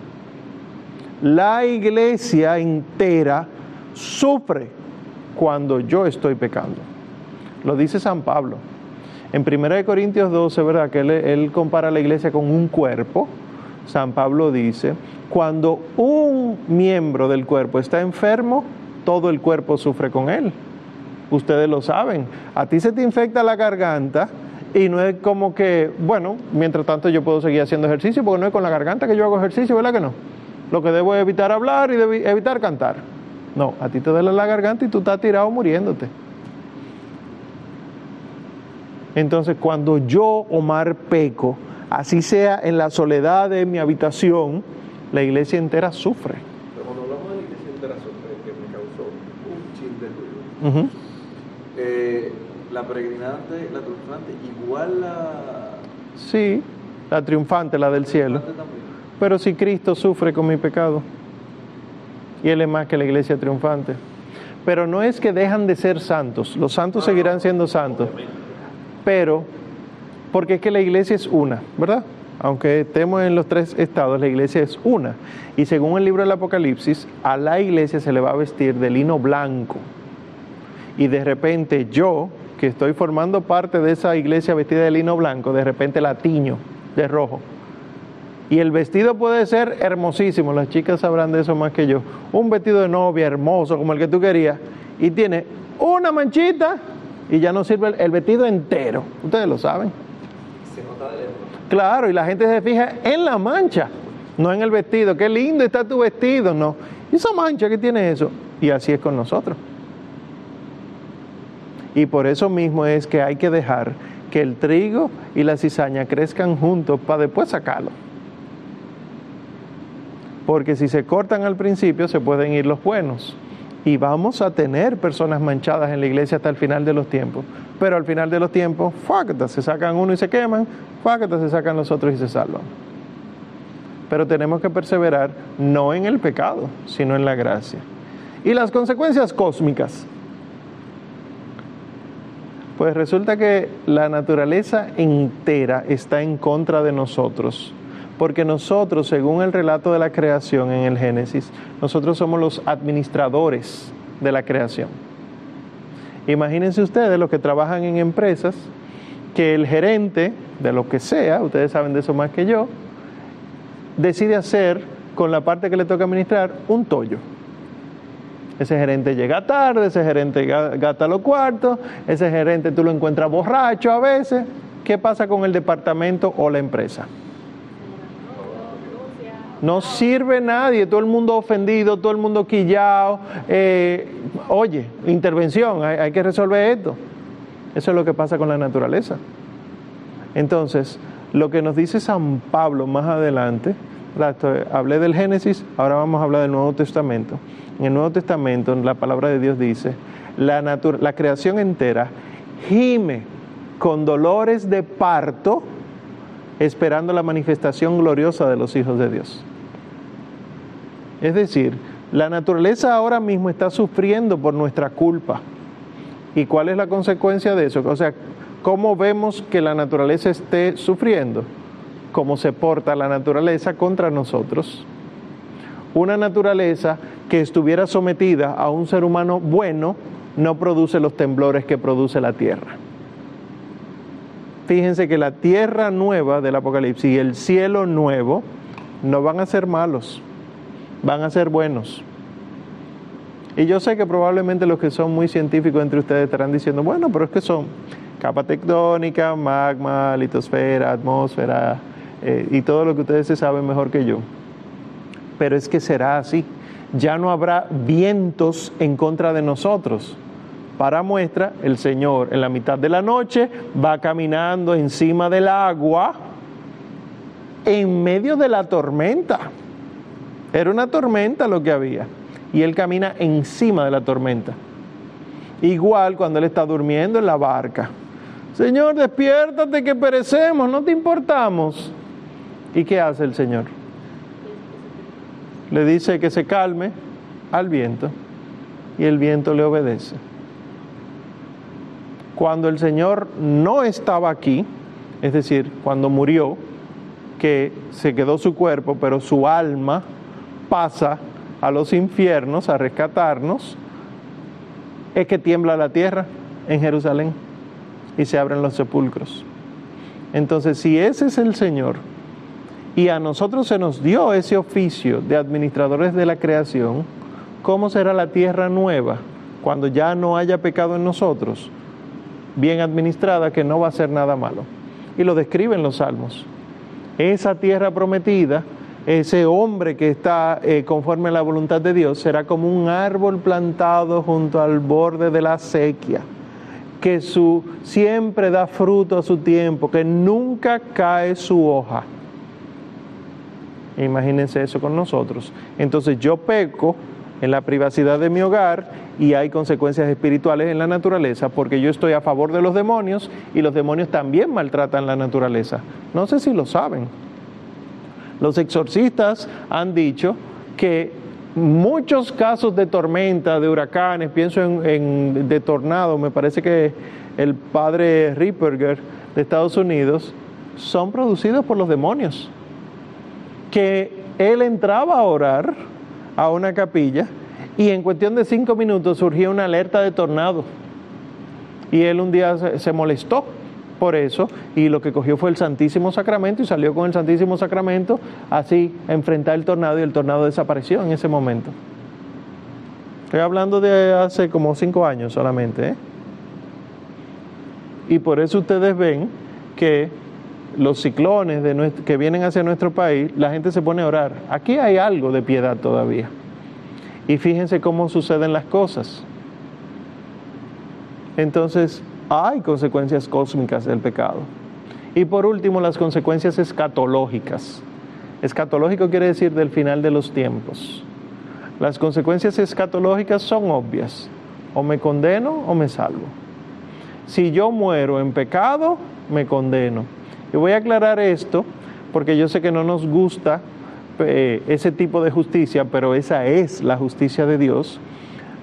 La iglesia entera sufre cuando yo estoy pecando. Lo dice San Pablo. En 1 Corintios 12, ¿verdad? Que él, compara la iglesia con un cuerpo. San Pablo dice, cuando un miembro del cuerpo está enfermo, todo el cuerpo sufre con él. Ustedes lo saben. A ti se te infecta la garganta y no es como que, bueno, mientras tanto yo puedo seguir haciendo ejercicio, porque no es con la garganta que yo hago ejercicio, ¿verdad que no? Lo que debo es evitar hablar y evitar cantar. No, a ti te duele la garganta y tú estás tirado muriéndote. Entonces, cuando yo, Omar, peco, así sea en la soledad de mi habitación, la iglesia entera sufre. Pero cuando hablamos de la iglesia entera sufre, que me causó un chin de ruido. eh, la peregrinante, la triunfante, igual la... Sí, la triunfante, la del cielo. Pero si Cristo sufre con mi pecado, y Él es más que la iglesia triunfante. Pero no es que dejan de ser santos, los santos seguirán siendo santos. Pero, porque es que la iglesia es una, ¿verdad? aunque estemos en los tres estados, la iglesia es una. Y según el libro del Apocalipsis, a la iglesia se le va a vestir de lino blanco. Y de repente yo, que estoy formando parte de esa iglesia vestida de lino blanco, de repente la tiño de rojo. Y el vestido puede ser hermosísimo, las chicas sabrán de eso más que yo. Un vestido de novia hermoso como el que tú querías y tiene una manchita y ya no sirve el, vestido entero. Ustedes lo saben. Se nota de Claro, y la gente se fija en la mancha, no en el vestido. Qué lindo está tu vestido, no. ¿Y esa mancha qué tiene eso? Y así es con nosotros. Y por eso mismo es que hay que dejar que el trigo y la cizaña crezcan juntos para después sacarlo. Porque si se cortan al principio se pueden ir los buenos. Y vamos a tener personas manchadas en la iglesia hasta el final de los tiempos. Pero al final de los tiempos, fácata, se sacan uno y se queman, fácata, se sacan los otros y se salvan. Pero tenemos que perseverar no en el pecado, sino en la gracia. Y las consecuencias cósmicas. Pues resulta que la naturaleza entera está en contra de nosotros, porque nosotros, según el relato de la creación en el Génesis, nosotros somos los administradores de la creación. Imagínense ustedes los que trabajan en empresas, que el gerente de lo que sea, ustedes saben de eso más que yo, decide hacer con la parte que le toca administrar un tollo. Ese gerente llega tarde, ese gerente gasta los cuartos, ese gerente tú lo encuentras borracho a veces. ¿Qué pasa con el departamento o la empresa? No sirve nadie, todo el mundo ofendido, todo el mundo quillado. Eh, oye, intervención, hay, que resolver esto. Eso es lo que pasa con la naturaleza. Entonces, lo que nos dice San Pablo más adelante, hablé del Génesis, ahora vamos a hablar del Nuevo Testamento. En el Nuevo Testamento, la palabra de Dios dice, la, la creación entera gime con dolores de parto, esperando la manifestación gloriosa de los hijos de Dios. Es decir, la naturaleza ahora mismo está sufriendo por nuestra culpa. ¿Y cuál es la consecuencia de eso? O sea, ¿cómo vemos que la naturaleza esté sufriendo? ¿Cómo se porta la naturaleza contra nosotros? Una naturaleza que estuviera sometida a un ser humano bueno no produce los temblores que produce la tierra. Fíjense que la tierra nueva del Apocalipsis y el cielo nuevo no van a ser malos, van a ser buenos. Y yo sé que probablemente los que son muy científicos entre ustedes estarán diciendo, bueno, pero es que son capa tectónica, magma, litosfera, atmósfera eh, y todo lo que ustedes se saben mejor que yo pero es que será así. Ya no habrá vientos en contra de nosotros. Para muestra, el Señor en la mitad de la noche va caminando encima del agua en medio de la tormenta. Era una tormenta lo que había. Y Él camina encima de la tormenta. Igual cuando Él está durmiendo en la barca. Señor, despiértate que perecemos, no te importamos. ¿Y qué hace el Señor? le dice que se calme al viento y el viento le obedece. Cuando el Señor no estaba aquí, es decir, cuando murió, que se quedó su cuerpo, pero su alma pasa a los infiernos a rescatarnos, es que tiembla la tierra en Jerusalén y se abren los sepulcros. Entonces, si ese es el Señor, y a nosotros se nos dio ese oficio de administradores de la creación, ¿cómo será la tierra nueva cuando ya no haya pecado en nosotros? Bien administrada, que no va a ser nada malo. Y lo describen los salmos. Esa tierra prometida, ese hombre que está eh, conforme a la voluntad de Dios, será como un árbol plantado junto al borde de la sequía que su, siempre da fruto a su tiempo, que nunca cae su hoja Imagínense eso con nosotros. Entonces yo peco en la privacidad de mi hogar y hay consecuencias espirituales en la naturaleza porque yo estoy a favor de los demonios y los demonios también maltratan la naturaleza. No sé si lo saben. Los exorcistas han dicho que muchos casos de tormenta, de huracanes, pienso en, de tornado, me parece que el padre Ripperger de Estados Unidos son producidos por los demonios. Que él entraba a orar a una capilla y en cuestión de cinco minutos surgía una alerta de tornado. Y él un día se, molestó por eso y lo que cogió fue el Santísimo Sacramento y salió con el Santísimo Sacramento así enfrentar el tornado y el tornado desapareció en ese momento. Estoy hablando de hace como cinco años solamente. ¿eh? Y por eso ustedes ven que los ciclones que vienen hacia nuestro país, la gente se pone a orar. Aquí hay algo de piedad todavía. Y fíjense cómo suceden las cosas. Entonces, hay consecuencias cósmicas del pecado. Y por último, las consecuencias escatológicas. Escatológico quiere decir del final de los tiempos. Las consecuencias escatológicas son obvias. O me condeno o me salvo. Si yo muero en pecado, me condeno. Y voy a aclarar esto porque yo sé que no nos gusta eh, ese tipo de justicia, pero esa es la justicia de Dios.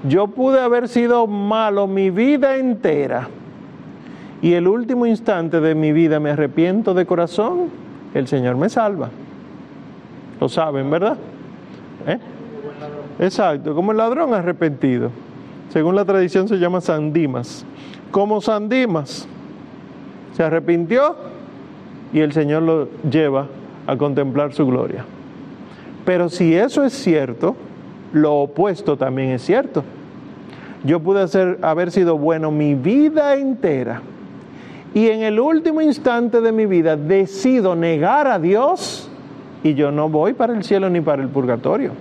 Yo pude haber sido malo mi vida entera y el último instante de mi vida me arrepiento de corazón, el Señor me salva. Lo saben, ¿verdad? ¿Eh? Exacto, como el ladrón arrepentido. Según la tradición se llama Sandimas. Como Sandimas se arrepintió y el Señor lo lleva a contemplar su gloria. Pero si eso es cierto, lo opuesto también es cierto. Yo pude haber sido bueno mi vida entera y en el último instante de mi vida decido negar a Dios y yo no voy para el cielo ni para el purgatorio.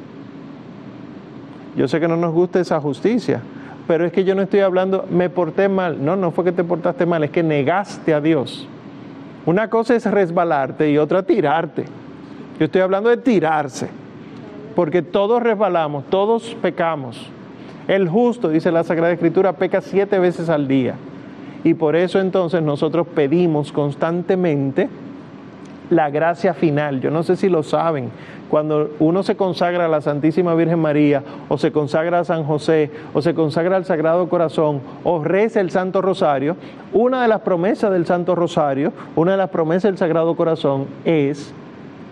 Yo sé que no nos gusta esa justicia, pero es que yo no estoy hablando, me porté mal. No, no fue que te portaste mal, es que negaste a Dios. Una cosa es resbalarte y otra tirarte. Yo estoy hablando de tirarse, porque todos resbalamos, todos pecamos. El justo, dice la Sagrada Escritura, peca siete veces al día. Y por eso entonces nosotros pedimos constantemente la gracia final. Yo no sé si lo saben. Cuando uno se consagra a la Santísima Virgen María, o se consagra a San José, o se consagra al Sagrado Corazón, o reza el Santo Rosario, una de las promesas del Santo Rosario, una de las promesas del Sagrado Corazón es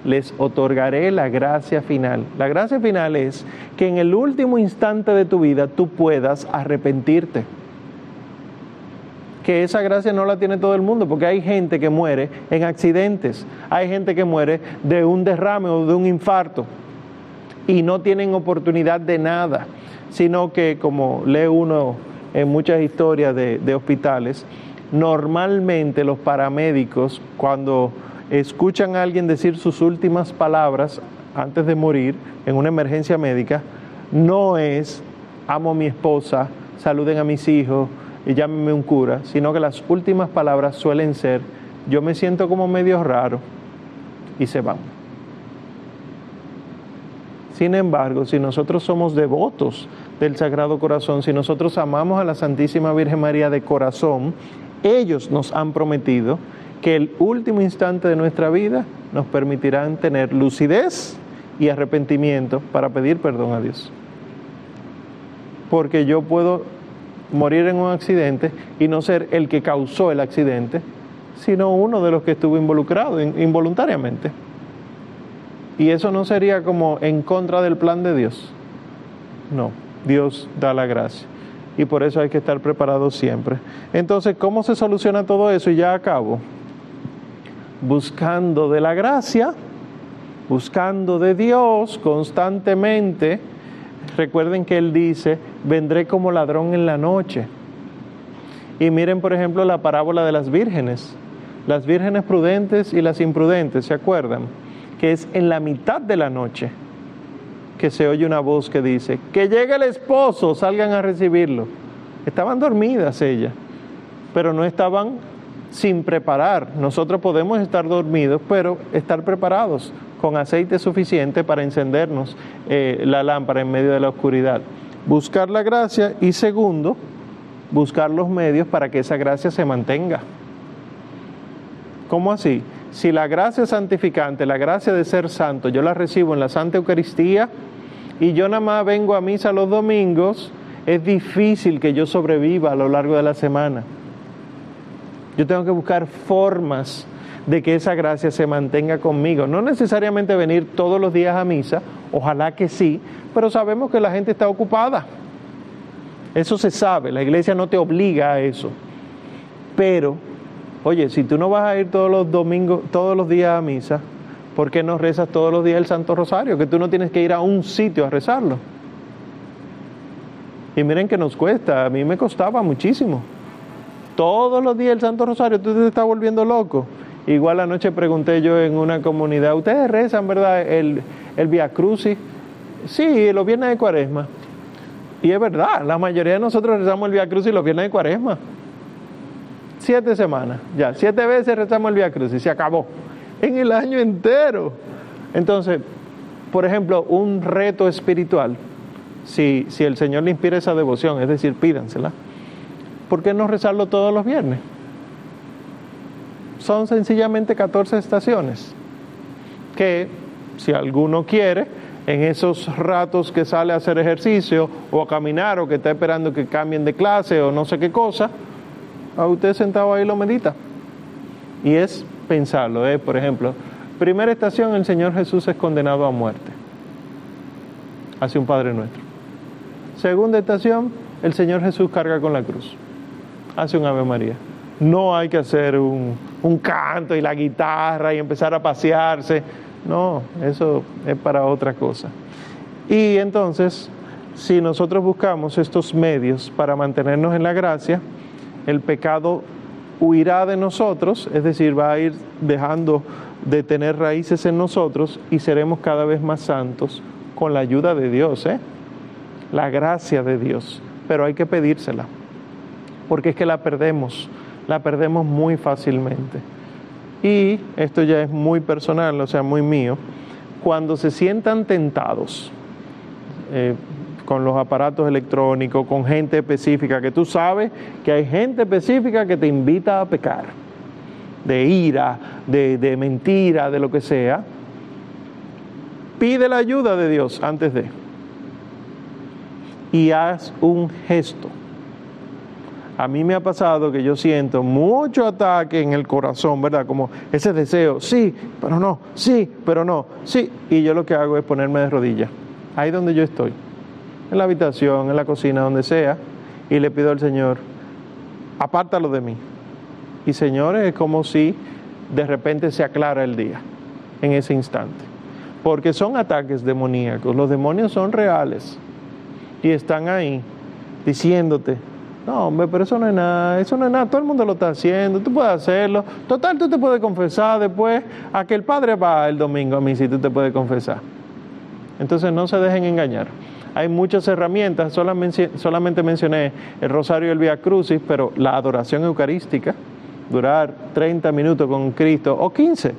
les otorgaré la gracia final. La gracia final es que en el último instante de tu vida tú puedas arrepentirte. Que esa gracia no la tiene todo el mundo, porque hay gente que muere en accidentes, hay gente que muere de un derrame o de un infarto y no tienen oportunidad de nada, sino que como lee uno en muchas historias de, de hospitales, normalmente los paramédicos cuando escuchan a alguien decir sus últimas palabras antes de morir en una emergencia médica, no es amo a mi esposa, saluden a mis hijos y llámenme un cura, sino que las últimas palabras suelen ser yo me siento como medio raro y se van. Sin embargo, si nosotros somos devotos del Sagrado Corazón, si nosotros amamos a la Santísima Virgen María de corazón, ellos nos han prometido que el último instante de nuestra vida nos permitirán tener lucidez y arrepentimiento para pedir perdón a Dios. Porque yo puedo morir en un accidente y no ser el que causó el accidente, sino uno de los que estuvo involucrado involuntariamente. Y eso no sería como en contra del plan de Dios. No, Dios da la gracia. Y por eso hay que estar preparado siempre. Entonces, ¿cómo se soluciona todo eso? Y ya acabo buscando de la gracia, buscando de Dios constantemente. Recuerden que Él dice, vendré como ladrón en la noche. Y miren, por ejemplo, la parábola de las vírgenes, las vírgenes prudentes y las imprudentes, ¿se acuerdan? Que es en la mitad de la noche que se oye una voz que dice, que llegue el esposo, salgan a recibirlo. Estaban dormidas ellas, pero no estaban sin preparar. Nosotros podemos estar dormidos, pero estar preparados con aceite suficiente para encendernos eh, la lámpara en medio de la oscuridad. Buscar la gracia y segundo, buscar los medios para que esa gracia se mantenga. ¿Cómo así? Si la gracia santificante, la gracia de ser santo, yo la recibo en la Santa Eucaristía y yo nada más vengo a misa los domingos, es difícil que yo sobreviva a lo largo de la semana. Yo tengo que buscar formas de que esa gracia se mantenga conmigo. No necesariamente venir todos los días a misa, ojalá que sí, pero sabemos que la gente está ocupada. Eso se sabe, la iglesia no te obliga a eso. Pero, oye, si tú no vas a ir todos los domingos, todos los días a misa, ¿por qué no rezas todos los días el Santo Rosario? Que tú no tienes que ir a un sitio a rezarlo. Y miren que nos cuesta, a mí me costaba muchísimo. Todos los días el Santo Rosario, tú te estás volviendo loco. Igual anoche pregunté yo en una comunidad, ¿ustedes rezan, verdad, el, el Via Crucis? Sí, los viernes de cuaresma. Y es verdad, la mayoría de nosotros rezamos el Via Crucis los viernes de cuaresma. Siete semanas, ya, siete veces rezamos el Via Crucis, se acabó. En el año entero. Entonces, por ejemplo, un reto espiritual, si, si el Señor le inspira esa devoción, es decir, pídansela, ¿por qué no rezarlo todos los viernes? Son sencillamente 14 estaciones que si alguno quiere, en esos ratos que sale a hacer ejercicio o a caminar o que está esperando que cambien de clase o no sé qué cosa, a usted sentado ahí lo medita. Y es pensarlo, ¿eh? por ejemplo, primera estación, el Señor Jesús es condenado a muerte. Hace un Padre nuestro. Segunda estación, el Señor Jesús carga con la cruz. Hace un Ave María. No hay que hacer un, un canto y la guitarra y empezar a pasearse. No, eso es para otra cosa. Y entonces, si nosotros buscamos estos medios para mantenernos en la gracia, el pecado huirá de nosotros, es decir, va a ir dejando de tener raíces en nosotros y seremos cada vez más santos con la ayuda de Dios, ¿eh? la gracia de Dios. Pero hay que pedírsela, porque es que la perdemos la perdemos muy fácilmente. Y esto ya es muy personal, o sea, muy mío, cuando se sientan tentados eh, con los aparatos electrónicos, con gente específica, que tú sabes que hay gente específica que te invita a pecar, de ira, de, de mentira, de lo que sea, pide la ayuda de Dios antes de. Y haz un gesto a mí me ha pasado que yo siento mucho ataque en el corazón, ¿verdad? Como ese deseo, sí, pero no, sí, pero no, sí. Y yo lo que hago es ponerme de rodillas, ahí donde yo estoy, en la habitación, en la cocina, donde sea, y le pido al Señor, apártalo de mí. Y señores, es como si de repente se aclara el día, en ese instante. Porque son ataques demoníacos, los demonios son reales y están ahí diciéndote, no, hombre, pero eso no es nada, eso no es nada, todo el mundo lo está haciendo, tú puedes hacerlo. Total, tú te puedes confesar después a que el Padre va el domingo a mí si tú te puedes confesar. Entonces no se dejen engañar. Hay muchas herramientas, solamente mencioné el rosario y el Via Crucis, pero la adoración eucarística, durar 30 minutos con Cristo o 15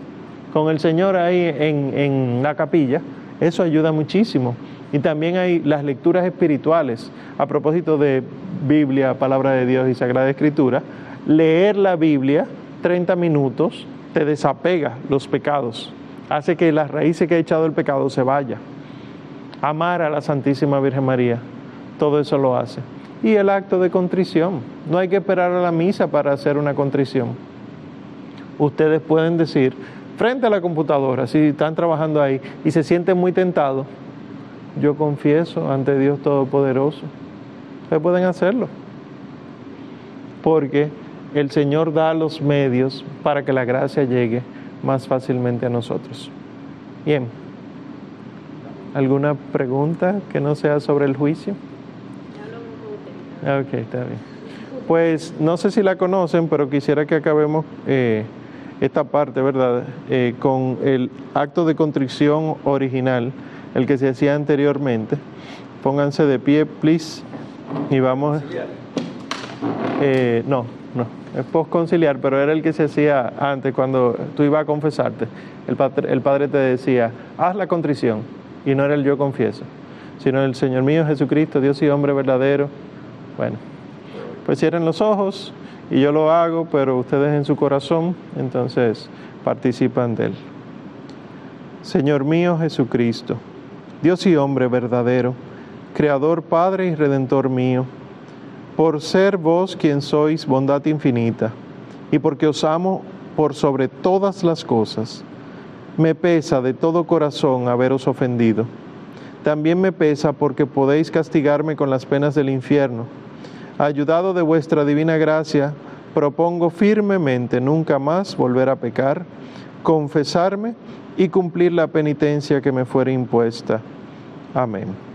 con el Señor ahí en, en la capilla, eso ayuda muchísimo. Y también hay las lecturas espirituales. A propósito de Biblia, palabra de Dios y Sagrada Escritura, leer la Biblia 30 minutos te desapega los pecados, hace que las raíces que ha echado el pecado se vaya. Amar a la Santísima Virgen María, todo eso lo hace. Y el acto de contrición, no hay que esperar a la misa para hacer una contrición. Ustedes pueden decir, frente a la computadora, si están trabajando ahí y se sienten muy tentados, yo confieso ante Dios Todopoderoso Ustedes pueden hacerlo. Porque el Señor da los medios para que la gracia llegue más fácilmente a nosotros. Bien. ¿Alguna pregunta que no sea sobre el juicio? Ok, está bien. Pues no sé si la conocen, pero quisiera que acabemos eh, esta parte, ¿verdad? Eh, con el acto de contrición original, el que se hacía anteriormente. Pónganse de pie, please. Y vamos. Eh, no, no, es postconciliar, pero era el que se hacía antes cuando tú ibas a confesarte. El padre, el padre te decía, haz la contrición, y no era el yo confieso, sino el Señor mío Jesucristo, Dios y hombre verdadero. Bueno, pues cierren los ojos y yo lo hago, pero ustedes en su corazón, entonces participan de él. Señor mío Jesucristo, Dios y hombre verdadero, Creador, Padre y Redentor mío, por ser vos quien sois bondad infinita, y porque os amo, por sobre todas las cosas. Me pesa de todo corazón haberos ofendido. También me pesa porque podéis castigarme con las penas del infierno. Ayudado de vuestra divina gracia, propongo firmemente nunca más volver a pecar, confesarme y cumplir la penitencia que me fuera impuesta. Amén.